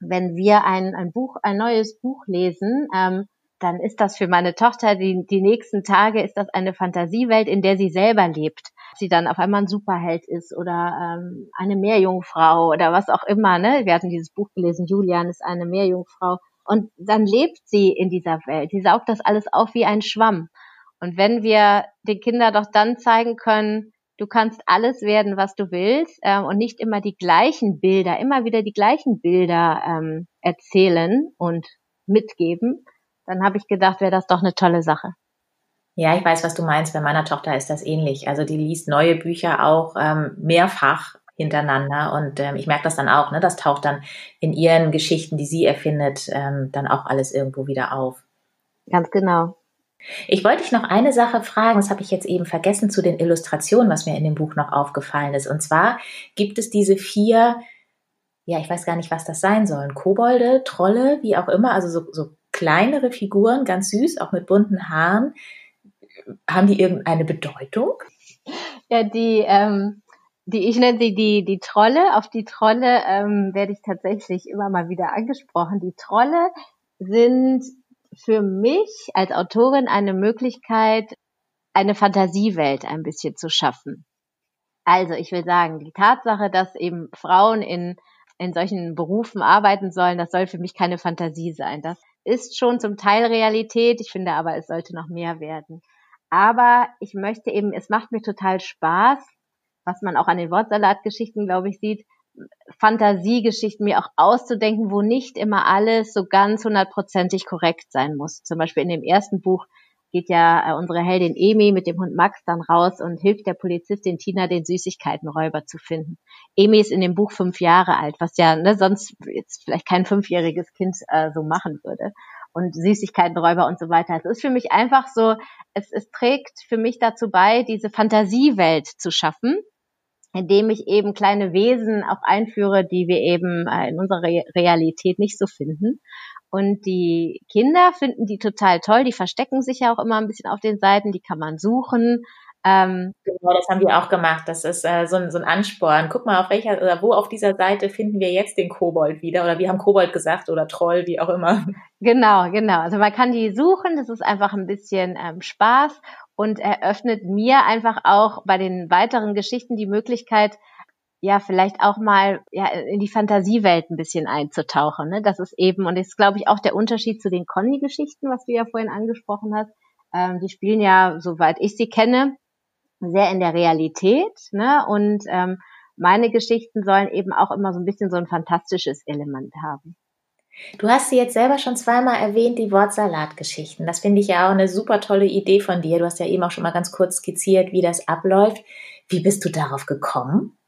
wenn wir ein, ein Buch, ein neues Buch lesen, ähm, dann ist das für meine Tochter die, die nächsten Tage ist das eine Fantasiewelt, in der sie selber lebt. Sie dann auf einmal ein Superheld ist oder ähm, eine Meerjungfrau oder was auch immer. Ne? Wir hatten dieses Buch gelesen, Julian ist eine Meerjungfrau. Und dann lebt sie in dieser Welt. Sie saugt das alles auf wie ein Schwamm. Und wenn wir den Kindern doch dann zeigen können, du kannst alles werden, was du willst äh, und nicht immer die gleichen Bilder, immer wieder die gleichen Bilder ähm, erzählen und mitgeben, dann habe ich gedacht, wäre das doch eine tolle Sache. Ja, ich weiß, was du meinst. Bei meiner Tochter ist das ähnlich. Also die liest neue Bücher auch ähm, mehrfach hintereinander und ähm, ich merke das dann auch. Ne? Das taucht dann in ihren Geschichten, die sie erfindet, ähm, dann auch alles irgendwo wieder auf. Ganz genau. Ich wollte dich noch eine Sache fragen, das habe ich jetzt eben vergessen zu den Illustrationen, was mir in dem Buch noch aufgefallen ist. Und zwar gibt es diese vier, ja, ich weiß gar nicht, was das sein sollen, Kobolde, Trolle, wie auch immer, also so, so kleinere Figuren, ganz süß, auch mit bunten Haaren, haben die irgendeine Bedeutung? Ja, die, ähm, die ich nenne sie die, die Trolle. Auf die Trolle ähm, werde ich tatsächlich immer mal wieder angesprochen. Die Trolle sind für mich als Autorin eine Möglichkeit, eine Fantasiewelt ein bisschen zu schaffen. Also ich will sagen, die Tatsache, dass eben Frauen in, in solchen Berufen arbeiten sollen, das soll für mich keine Fantasie sein. Das ist schon zum Teil Realität. Ich finde aber, es sollte noch mehr werden. Aber ich möchte eben, es macht mir total Spaß, was man auch an den Wortsalatgeschichten, glaube ich, sieht, Fantasiegeschichten mir auch auszudenken, wo nicht immer alles so ganz hundertprozentig korrekt sein muss. Zum Beispiel in dem ersten Buch geht ja äh, unsere Heldin Emi mit dem Hund Max dann raus und hilft der Polizistin Tina, den Süßigkeitenräuber zu finden. Emi ist in dem Buch fünf Jahre alt, was ja ne, sonst jetzt vielleicht kein fünfjähriges Kind äh, so machen würde und Süßigkeitenräuber und so weiter. Es ist für mich einfach so, es, es trägt für mich dazu bei, diese Fantasiewelt zu schaffen, indem ich eben kleine Wesen auch einführe, die wir eben äh, in unserer Realität nicht so finden. Und die Kinder finden die total toll. Die verstecken sich ja auch immer ein bisschen auf den Seiten. Die kann man suchen. Ähm, genau, das haben wir auch gemacht. Das ist äh, so, ein, so ein Ansporn. Guck mal, auf welcher oder wo auf dieser Seite finden wir jetzt den Kobold wieder? Oder wir haben Kobold gesagt oder Troll, wie auch immer. Genau, genau. Also man kann die suchen. Das ist einfach ein bisschen ähm, Spaß und eröffnet mir einfach auch bei den weiteren Geschichten die Möglichkeit, ja, vielleicht auch mal ja, in die Fantasiewelt ein bisschen einzutauchen. Ne? Das ist eben, und das ist, glaube ich, auch der Unterschied zu den Conny-Geschichten, was du ja vorhin angesprochen hast. Ähm, die spielen ja, soweit ich sie kenne, sehr in der Realität, ne? Und ähm, meine Geschichten sollen eben auch immer so ein bisschen so ein fantastisches Element haben. Du hast sie jetzt selber schon zweimal erwähnt, die Wortsalatgeschichten. Das finde ich ja auch eine super tolle Idee von dir. Du hast ja eben auch schon mal ganz kurz skizziert, wie das abläuft. Wie bist du darauf gekommen?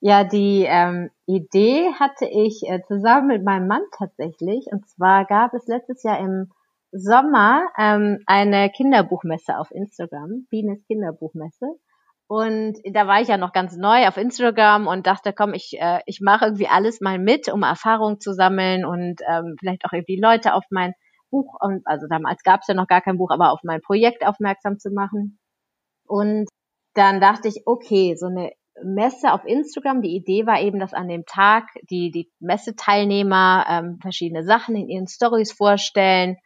Ja, die ähm, Idee hatte ich äh, zusammen mit meinem Mann tatsächlich. Und zwar gab es letztes Jahr im Sommer ähm, eine Kinderbuchmesse auf Instagram, Bienes Kinderbuchmesse. Und da war ich ja noch ganz neu auf Instagram und dachte, komm, ich, äh, ich mache irgendwie alles mal mit, um Erfahrung zu sammeln und ähm, vielleicht auch irgendwie Leute auf mein Buch, und, also damals gab es ja noch gar kein Buch, aber auf mein Projekt aufmerksam zu machen. Und dann dachte ich, okay, so eine Messe auf Instagram. Die Idee war eben, dass an dem Tag die, die Messeteilnehmer ähm, verschiedene Sachen in ihren Stories vorstellen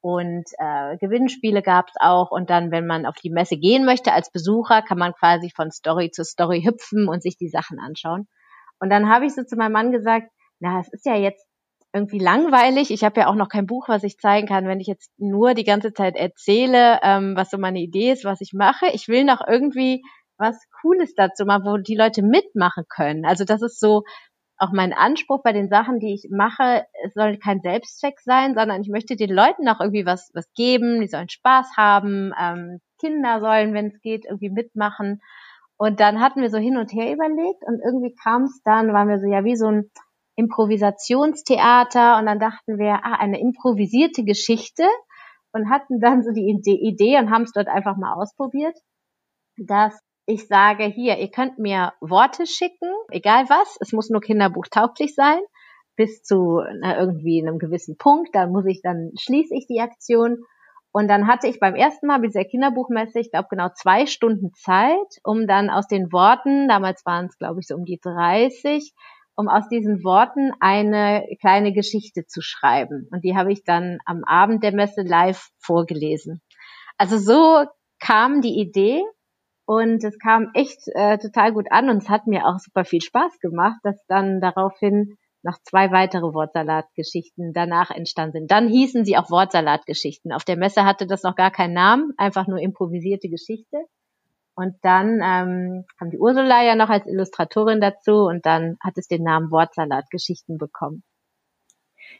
und äh, Gewinnspiele gab es auch. Und dann, wenn man auf die Messe gehen möchte als Besucher, kann man quasi von Story zu Story hüpfen und sich die Sachen anschauen. Und dann habe ich so zu meinem Mann gesagt, na, es ist ja jetzt irgendwie langweilig. Ich habe ja auch noch kein Buch, was ich zeigen kann, wenn ich jetzt nur die ganze Zeit erzähle, ähm, was so meine Idee ist, was ich mache. Ich will noch irgendwie was Cooles dazu machen, wo die Leute mitmachen können. Also das ist so auch mein Anspruch bei den Sachen, die ich mache, es soll kein Selbstzweck sein, sondern ich möchte den Leuten auch irgendwie was, was geben, die sollen Spaß haben, ähm, Kinder sollen, wenn es geht, irgendwie mitmachen. Und dann hatten wir so hin und her überlegt und irgendwie kam es dann, waren wir so ja wie so ein Improvisationstheater. Und dann dachten wir, ah, eine improvisierte Geschichte. Und hatten dann so die Idee und haben es dort einfach mal ausprobiert, dass ich sage hier, ihr könnt mir Worte schicken, egal was, es muss nur kinderbuchtauglich sein, bis zu na, irgendwie einem gewissen Punkt, dann muss ich, dann schließe ich die Aktion. Und dann hatte ich beim ersten Mal bei dieser Kinderbuchmesse, ich glaube genau zwei Stunden Zeit, um dann aus den Worten, damals waren es glaube ich so um die 30, um aus diesen Worten eine kleine Geschichte zu schreiben. Und die habe ich dann am Abend der Messe live vorgelesen. Also so kam die Idee und es kam echt äh, total gut an und es hat mir auch super viel Spaß gemacht, dass dann daraufhin noch zwei weitere Wortsalatgeschichten danach entstanden sind. Dann hießen sie auch Wortsalatgeschichten. Auf der Messe hatte das noch gar keinen Namen, einfach nur improvisierte Geschichte. Und dann ähm, kam die Ursula ja noch als Illustratorin dazu und dann hat es den Namen Wortsalatgeschichten bekommen.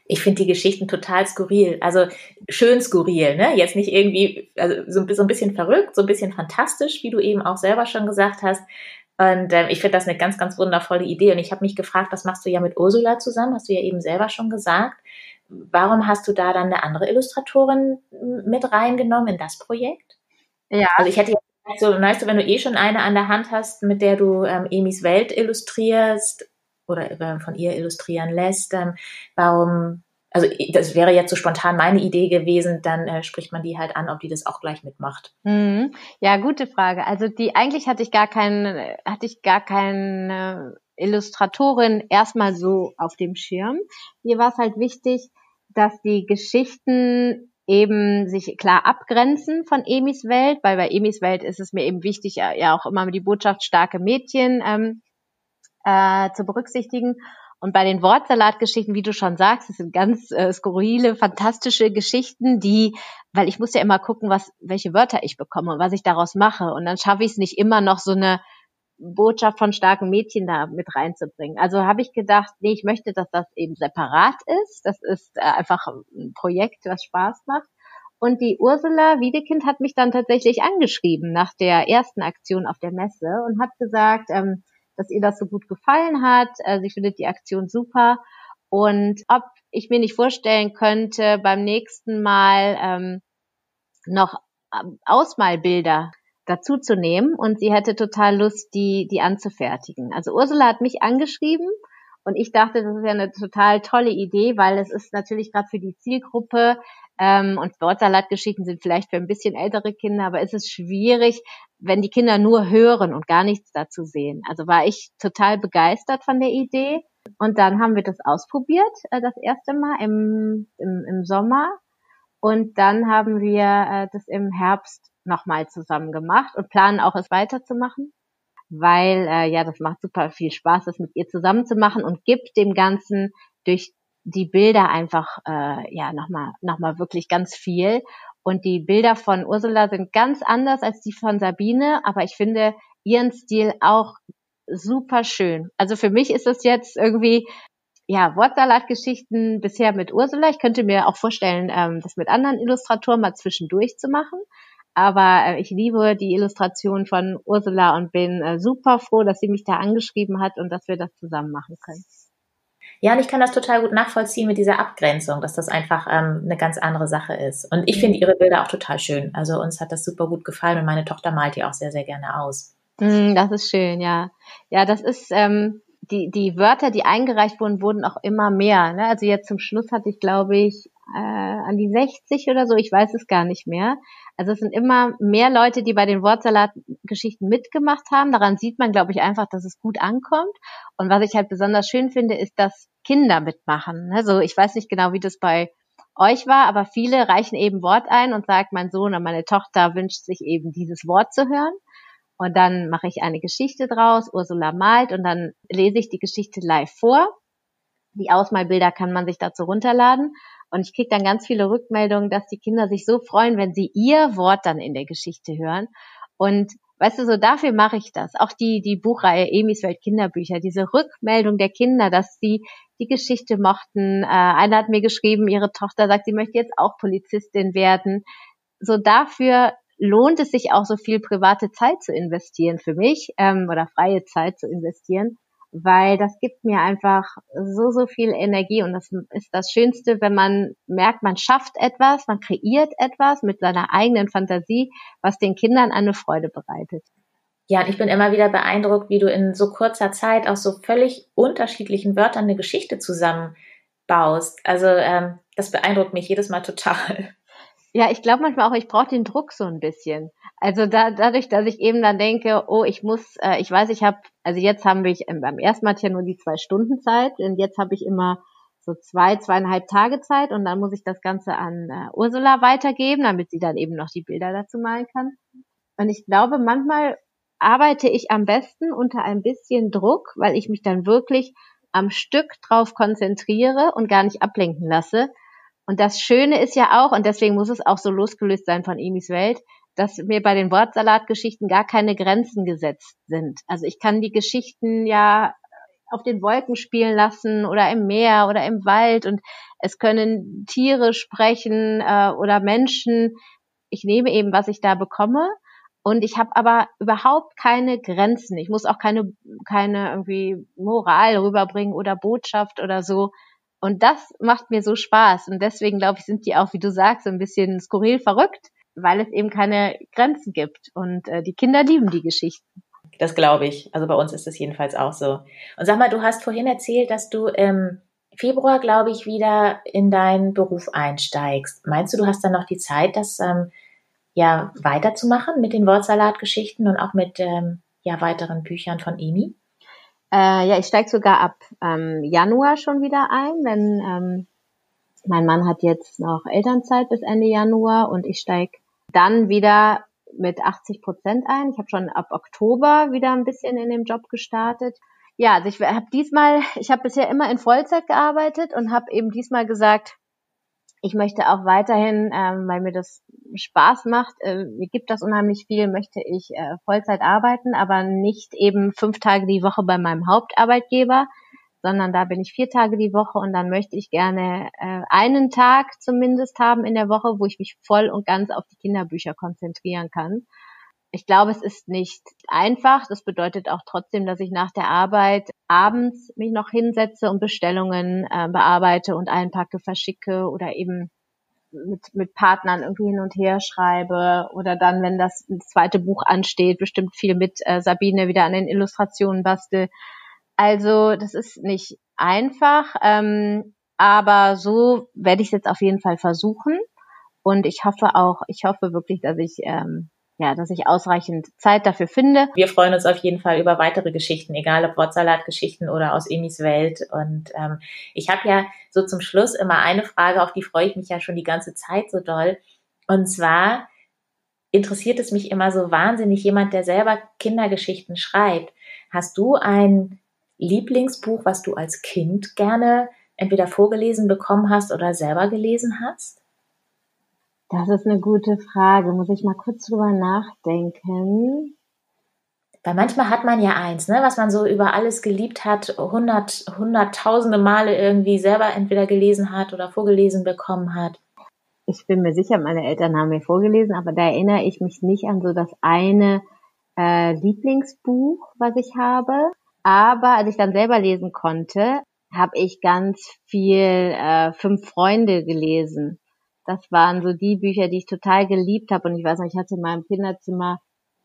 Ich finde die Geschichten total skurril, also schön skurril, ne? Jetzt nicht irgendwie, also so, ein bisschen verrückt, so ein bisschen fantastisch, wie du eben auch selber schon gesagt hast. Und ähm, ich finde das eine ganz, ganz wundervolle Idee. Und ich habe mich gefragt, was machst du ja mit Ursula zusammen? Hast du ja eben selber schon gesagt. Warum hast du da dann eine andere Illustratorin mit reingenommen in das Projekt? Ja. Also ich hätte jetzt so, weißt du, wenn du eh schon eine an der Hand hast, mit der du ähm, Emis Welt illustrierst oder äh, von ihr illustrieren lässt, ähm, warum also das wäre jetzt so spontan meine Idee gewesen, dann äh, spricht man die halt an, ob die das auch gleich mitmacht. Mhm. Ja, gute Frage. Also die eigentlich hatte ich gar keinen, hatte ich gar keine Illustratorin erstmal so auf dem Schirm. Mir war es halt wichtig, dass die Geschichten eben sich klar abgrenzen von Emis Welt, weil bei Emis Welt ist es mir eben wichtig, ja auch immer die Botschaft starke Mädchen ähm, äh, zu berücksichtigen. Und bei den Wortsalatgeschichten, wie du schon sagst, das sind ganz äh, skurrile, fantastische Geschichten, die, weil ich muss ja immer gucken, was, welche Wörter ich bekomme und was ich daraus mache. Und dann schaffe ich es nicht immer noch so eine Botschaft von starken Mädchen da mit reinzubringen. Also habe ich gedacht, nee, ich möchte, dass das eben separat ist. Das ist äh, einfach ein Projekt, was Spaß macht. Und die Ursula Wiedekind hat mich dann tatsächlich angeschrieben nach der ersten Aktion auf der Messe und hat gesagt, ähm, dass ihr das so gut gefallen hat. Äh, sie findet die Aktion super und ob ich mir nicht vorstellen könnte, beim nächsten Mal ähm, noch ähm, Ausmalbilder dazu zu nehmen und sie hätte total Lust, die, die anzufertigen. Also Ursula hat mich angeschrieben und ich dachte, das ist ja eine total tolle Idee, weil es ist natürlich gerade für die Zielgruppe ähm, und Wortsalatgeschichten sind vielleicht für ein bisschen ältere Kinder, aber es ist schwierig, wenn die Kinder nur hören und gar nichts dazu sehen. Also war ich total begeistert von der Idee. Und dann haben wir das ausprobiert, äh, das erste Mal im, im, im Sommer. Und dann haben wir äh, das im Herbst nochmal zusammen gemacht und planen auch es weiterzumachen, weil äh, ja, das macht super viel Spaß, das mit ihr zusammen zu machen und gibt dem Ganzen durch die Bilder einfach äh, ja nochmal noch mal wirklich ganz viel. Und die Bilder von Ursula sind ganz anders als die von Sabine, aber ich finde ihren Stil auch super schön. Also für mich ist es jetzt irgendwie ja, Wortsalatgeschichten bisher mit Ursula. Ich könnte mir auch vorstellen, ähm, das mit anderen Illustratoren mal zwischendurch zu machen. Aber äh, ich liebe die Illustration von Ursula und bin äh, super froh, dass sie mich da angeschrieben hat und dass wir das zusammen machen können. Ja, und ich kann das total gut nachvollziehen mit dieser Abgrenzung, dass das einfach ähm, eine ganz andere Sache ist. Und ich finde ihre Bilder auch total schön. Also uns hat das super gut gefallen und meine Tochter malt die auch sehr, sehr gerne aus. Mm, das ist schön, ja. Ja, das ist, ähm, die, die Wörter, die eingereicht wurden, wurden auch immer mehr. Ne? Also jetzt zum Schluss hatte ich, glaube ich, äh, an die 60 oder so, ich weiß es gar nicht mehr. Also es sind immer mehr Leute, die bei den Wortsalat-Geschichten mitgemacht haben. Daran sieht man, glaube ich, einfach, dass es gut ankommt. Und was ich halt besonders schön finde, ist, dass Kinder mitmachen. Also ich weiß nicht genau, wie das bei euch war, aber viele reichen eben Wort ein und sagt, mein Sohn oder meine Tochter wünscht sich eben dieses Wort zu hören. Und dann mache ich eine Geschichte draus, Ursula malt und dann lese ich die Geschichte live vor. Die Ausmalbilder kann man sich dazu runterladen. Und ich kriege dann ganz viele Rückmeldungen, dass die Kinder sich so freuen, wenn sie ihr Wort dann in der Geschichte hören. Und weißt du, so dafür mache ich das. Auch die, die Buchreihe Emis Welt Kinderbücher, diese Rückmeldung der Kinder, dass sie die Geschichte mochten. Äh, einer hat mir geschrieben, ihre Tochter sagt, sie möchte jetzt auch Polizistin werden. So dafür lohnt es sich auch so viel private Zeit zu investieren für mich ähm, oder freie Zeit zu investieren, weil das gibt mir einfach so, so viel Energie und das ist das Schönste, wenn man merkt, man schafft etwas, man kreiert etwas mit seiner eigenen Fantasie, was den Kindern eine Freude bereitet. Ja, und ich bin immer wieder beeindruckt, wie du in so kurzer Zeit aus so völlig unterschiedlichen Wörtern eine Geschichte zusammenbaust. Also ähm, das beeindruckt mich jedes Mal total. Ja, ich glaube manchmal auch, ich brauche den Druck so ein bisschen. Also da, dadurch, dass ich eben dann denke, oh, ich muss, äh, ich weiß, ich habe, also jetzt haben wir ähm, beim ersten Mal ja nur die zwei Stunden Zeit und jetzt habe ich immer so zwei, zweieinhalb Tage Zeit und dann muss ich das Ganze an äh, Ursula weitergeben, damit sie dann eben noch die Bilder dazu malen kann. Und ich glaube, manchmal arbeite ich am besten unter ein bisschen Druck, weil ich mich dann wirklich am Stück drauf konzentriere und gar nicht ablenken lasse und das Schöne ist ja auch, und deswegen muss es auch so losgelöst sein von Emis Welt, dass mir bei den Wortsalatgeschichten gar keine Grenzen gesetzt sind. Also ich kann die Geschichten ja auf den Wolken spielen lassen oder im Meer oder im Wald und es können Tiere sprechen äh, oder Menschen. Ich nehme eben, was ich da bekomme. Und ich habe aber überhaupt keine Grenzen. Ich muss auch keine, keine irgendwie Moral rüberbringen oder Botschaft oder so. Und das macht mir so Spaß. Und deswegen, glaube ich, sind die auch, wie du sagst, so ein bisschen skurril verrückt, weil es eben keine Grenzen gibt. Und äh, die Kinder lieben die Geschichten. Das glaube ich. Also bei uns ist es jedenfalls auch so. Und sag mal, du hast vorhin erzählt, dass du im Februar, glaube ich, wieder in deinen Beruf einsteigst. Meinst du, du hast dann noch die Zeit, das ähm, ja weiterzumachen mit den Wortsalatgeschichten und auch mit ähm, ja weiteren Büchern von Emi? Äh, ja, ich steige sogar ab ähm, Januar schon wieder ein, wenn ähm, mein Mann hat jetzt noch Elternzeit bis Ende Januar und ich steige dann wieder mit 80 Prozent ein. Ich habe schon ab Oktober wieder ein bisschen in dem Job gestartet. Ja, also ich habe diesmal, ich habe bisher immer in Vollzeit gearbeitet und habe eben diesmal gesagt, ich möchte auch weiterhin, ähm, weil mir das Spaß macht, äh, mir gibt das unheimlich viel, möchte ich äh, Vollzeit arbeiten, aber nicht eben fünf Tage die Woche bei meinem Hauptarbeitgeber, sondern da bin ich vier Tage die Woche und dann möchte ich gerne äh, einen Tag zumindest haben in der Woche, wo ich mich voll und ganz auf die Kinderbücher konzentrieren kann. Ich glaube, es ist nicht einfach. Das bedeutet auch trotzdem, dass ich nach der Arbeit abends mich noch hinsetze und Bestellungen äh, bearbeite und einpacke, verschicke oder eben mit, mit Partnern irgendwie hin und her schreibe oder dann, wenn das zweite Buch ansteht, bestimmt viel mit äh, Sabine wieder an den Illustrationen bastel. Also das ist nicht einfach, ähm, aber so werde ich es jetzt auf jeden Fall versuchen. Und ich hoffe auch, ich hoffe wirklich, dass ich ähm, ja, dass ich ausreichend Zeit dafür finde. Wir freuen uns auf jeden Fall über weitere Geschichten, egal ob Wortsalatgeschichten oder aus Emis Welt. Und ähm, ich habe ja so zum Schluss immer eine Frage, auf die freue ich mich ja schon die ganze Zeit so doll. Und zwar interessiert es mich immer so wahnsinnig, jemand, der selber Kindergeschichten schreibt. Hast du ein Lieblingsbuch, was du als Kind gerne entweder vorgelesen bekommen hast oder selber gelesen hast? Das ist eine gute Frage. Muss ich mal kurz drüber nachdenken. Weil manchmal hat man ja eins, ne, was man so über alles geliebt hat, hundert, hunderttausende Male irgendwie selber entweder gelesen hat oder vorgelesen bekommen hat. Ich bin mir sicher, meine Eltern haben mir vorgelesen, aber da erinnere ich mich nicht an so das eine äh, Lieblingsbuch, was ich habe. Aber als ich dann selber lesen konnte, habe ich ganz viel äh, Fünf Freunde gelesen. Das waren so die Bücher, die ich total geliebt habe. Und ich weiß noch, ich hatte in meinem Kinderzimmer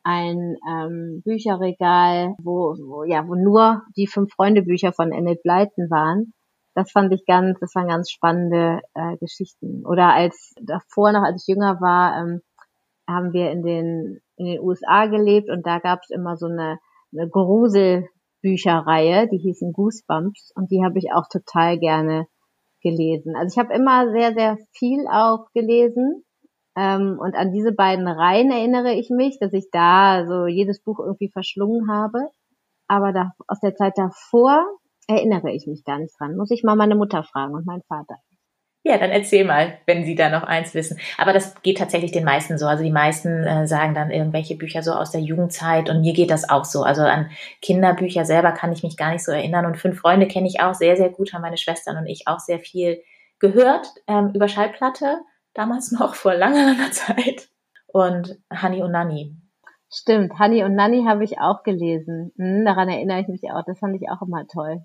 ein ähm, Bücherregal, wo, wo ja, wo nur die fünf Freunde Bücher von Enid Blyton waren. Das fand ich ganz, das waren ganz spannende äh, Geschichten. Oder als davor noch, als ich jünger war, ähm, haben wir in den in den USA gelebt und da gab es immer so eine, eine Gruselbücherreihe, die hießen Goosebumps und die habe ich auch total gerne gelesen. Also ich habe immer sehr, sehr viel auch gelesen. Ähm, und an diese beiden Reihen erinnere ich mich, dass ich da so jedes Buch irgendwie verschlungen habe. Aber da, aus der Zeit davor erinnere ich mich gar nicht dran. Muss ich mal meine Mutter fragen und meinen Vater. Ja, dann erzähl mal, wenn Sie da noch eins wissen. Aber das geht tatsächlich den meisten so. Also die meisten äh, sagen dann irgendwelche Bücher so aus der Jugendzeit und mir geht das auch so. Also an Kinderbücher selber kann ich mich gar nicht so erinnern. Und Fünf Freunde kenne ich auch sehr, sehr gut, haben meine Schwestern und ich auch sehr viel gehört ähm, über Schallplatte, damals noch vor langer, langer Zeit. Und Honey und Nanny. Stimmt, Honey und Nanny habe ich auch gelesen. Hm, daran erinnere ich mich auch. Das fand ich auch immer toll.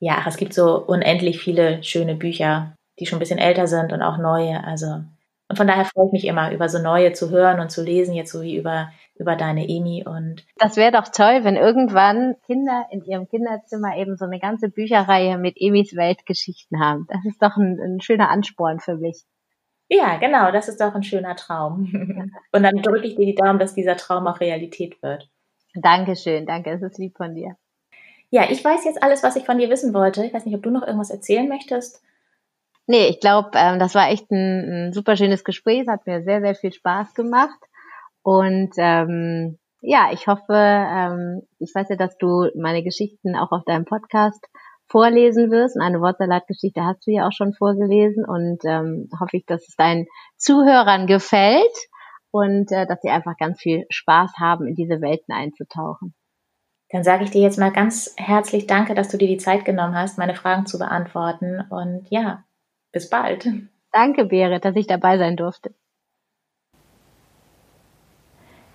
Ja, es gibt so unendlich viele schöne Bücher die schon ein bisschen älter sind und auch neue. Also und von daher freue ich mich immer, über so neue zu hören und zu lesen, jetzt so wie über, über deine Emi und. Das wäre doch toll, wenn irgendwann Kinder in ihrem Kinderzimmer eben so eine ganze Bücherreihe mit Emis Weltgeschichten haben. Das ist doch ein, ein schöner Ansporn für mich. Ja, genau, das ist doch ein schöner Traum. Und dann drücke ich dir die Daumen, dass dieser Traum auch Realität wird. Dankeschön, danke, es ist lieb von dir. Ja, ich weiß jetzt alles, was ich von dir wissen wollte. Ich weiß nicht, ob du noch irgendwas erzählen möchtest. Nee, ich glaube, ähm, das war echt ein, ein super schönes Gespräch. Es hat mir sehr, sehr viel Spaß gemacht. Und ähm, ja, ich hoffe, ähm, ich weiß ja, dass du meine Geschichten auch auf deinem Podcast vorlesen wirst. Und eine Wortsalatgeschichte hast du ja auch schon vorgelesen. Und ähm, hoffe ich, dass es deinen Zuhörern gefällt und äh, dass sie einfach ganz viel Spaß haben, in diese Welten einzutauchen. Dann sage ich dir jetzt mal ganz herzlich Danke, dass du dir die Zeit genommen hast, meine Fragen zu beantworten. Und ja, Bis bald. Danke, Berit, dass ich dabei sein durfte.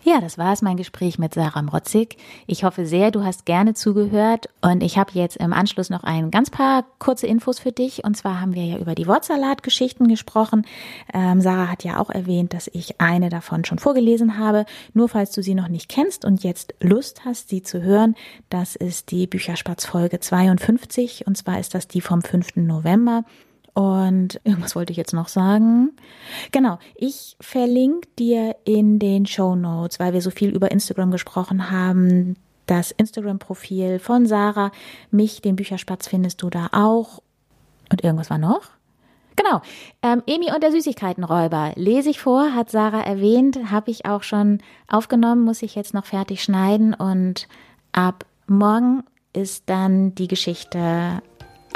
Ja, das war es, mein Gespräch mit Sarah Mrotzig. Ich hoffe sehr, du hast gerne zugehört und ich habe jetzt im Anschluss noch ein ganz paar kurze Infos für dich. Und zwar haben wir ja über die Wortsalatgeschichten gesprochen. Ähm, Sarah hat ja auch erwähnt, dass ich eine davon schon vorgelesen habe. Nur falls du sie noch nicht kennst und jetzt Lust hast, sie zu hören, das ist die Bücherspatz Folge 52 und zwar ist das die vom 5. November. Und irgendwas wollte ich jetzt noch sagen. Genau, ich verlinke dir in den Show Notes, weil wir so viel über Instagram gesprochen haben, das Instagram-Profil von Sarah. Mich, den Bücherspatz, findest du da auch. Und irgendwas war noch? Genau. Ähm, Emi und der Süßigkeitenräuber lese ich vor, hat Sarah erwähnt, habe ich auch schon aufgenommen, muss ich jetzt noch fertig schneiden und ab morgen ist dann die Geschichte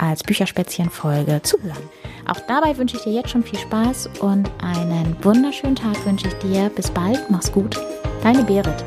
als Bücherspätzchen-Folge zu hören. Auch dabei wünsche ich dir jetzt schon viel Spaß und einen wunderschönen Tag wünsche ich dir. Bis bald, mach's gut. Deine Berit.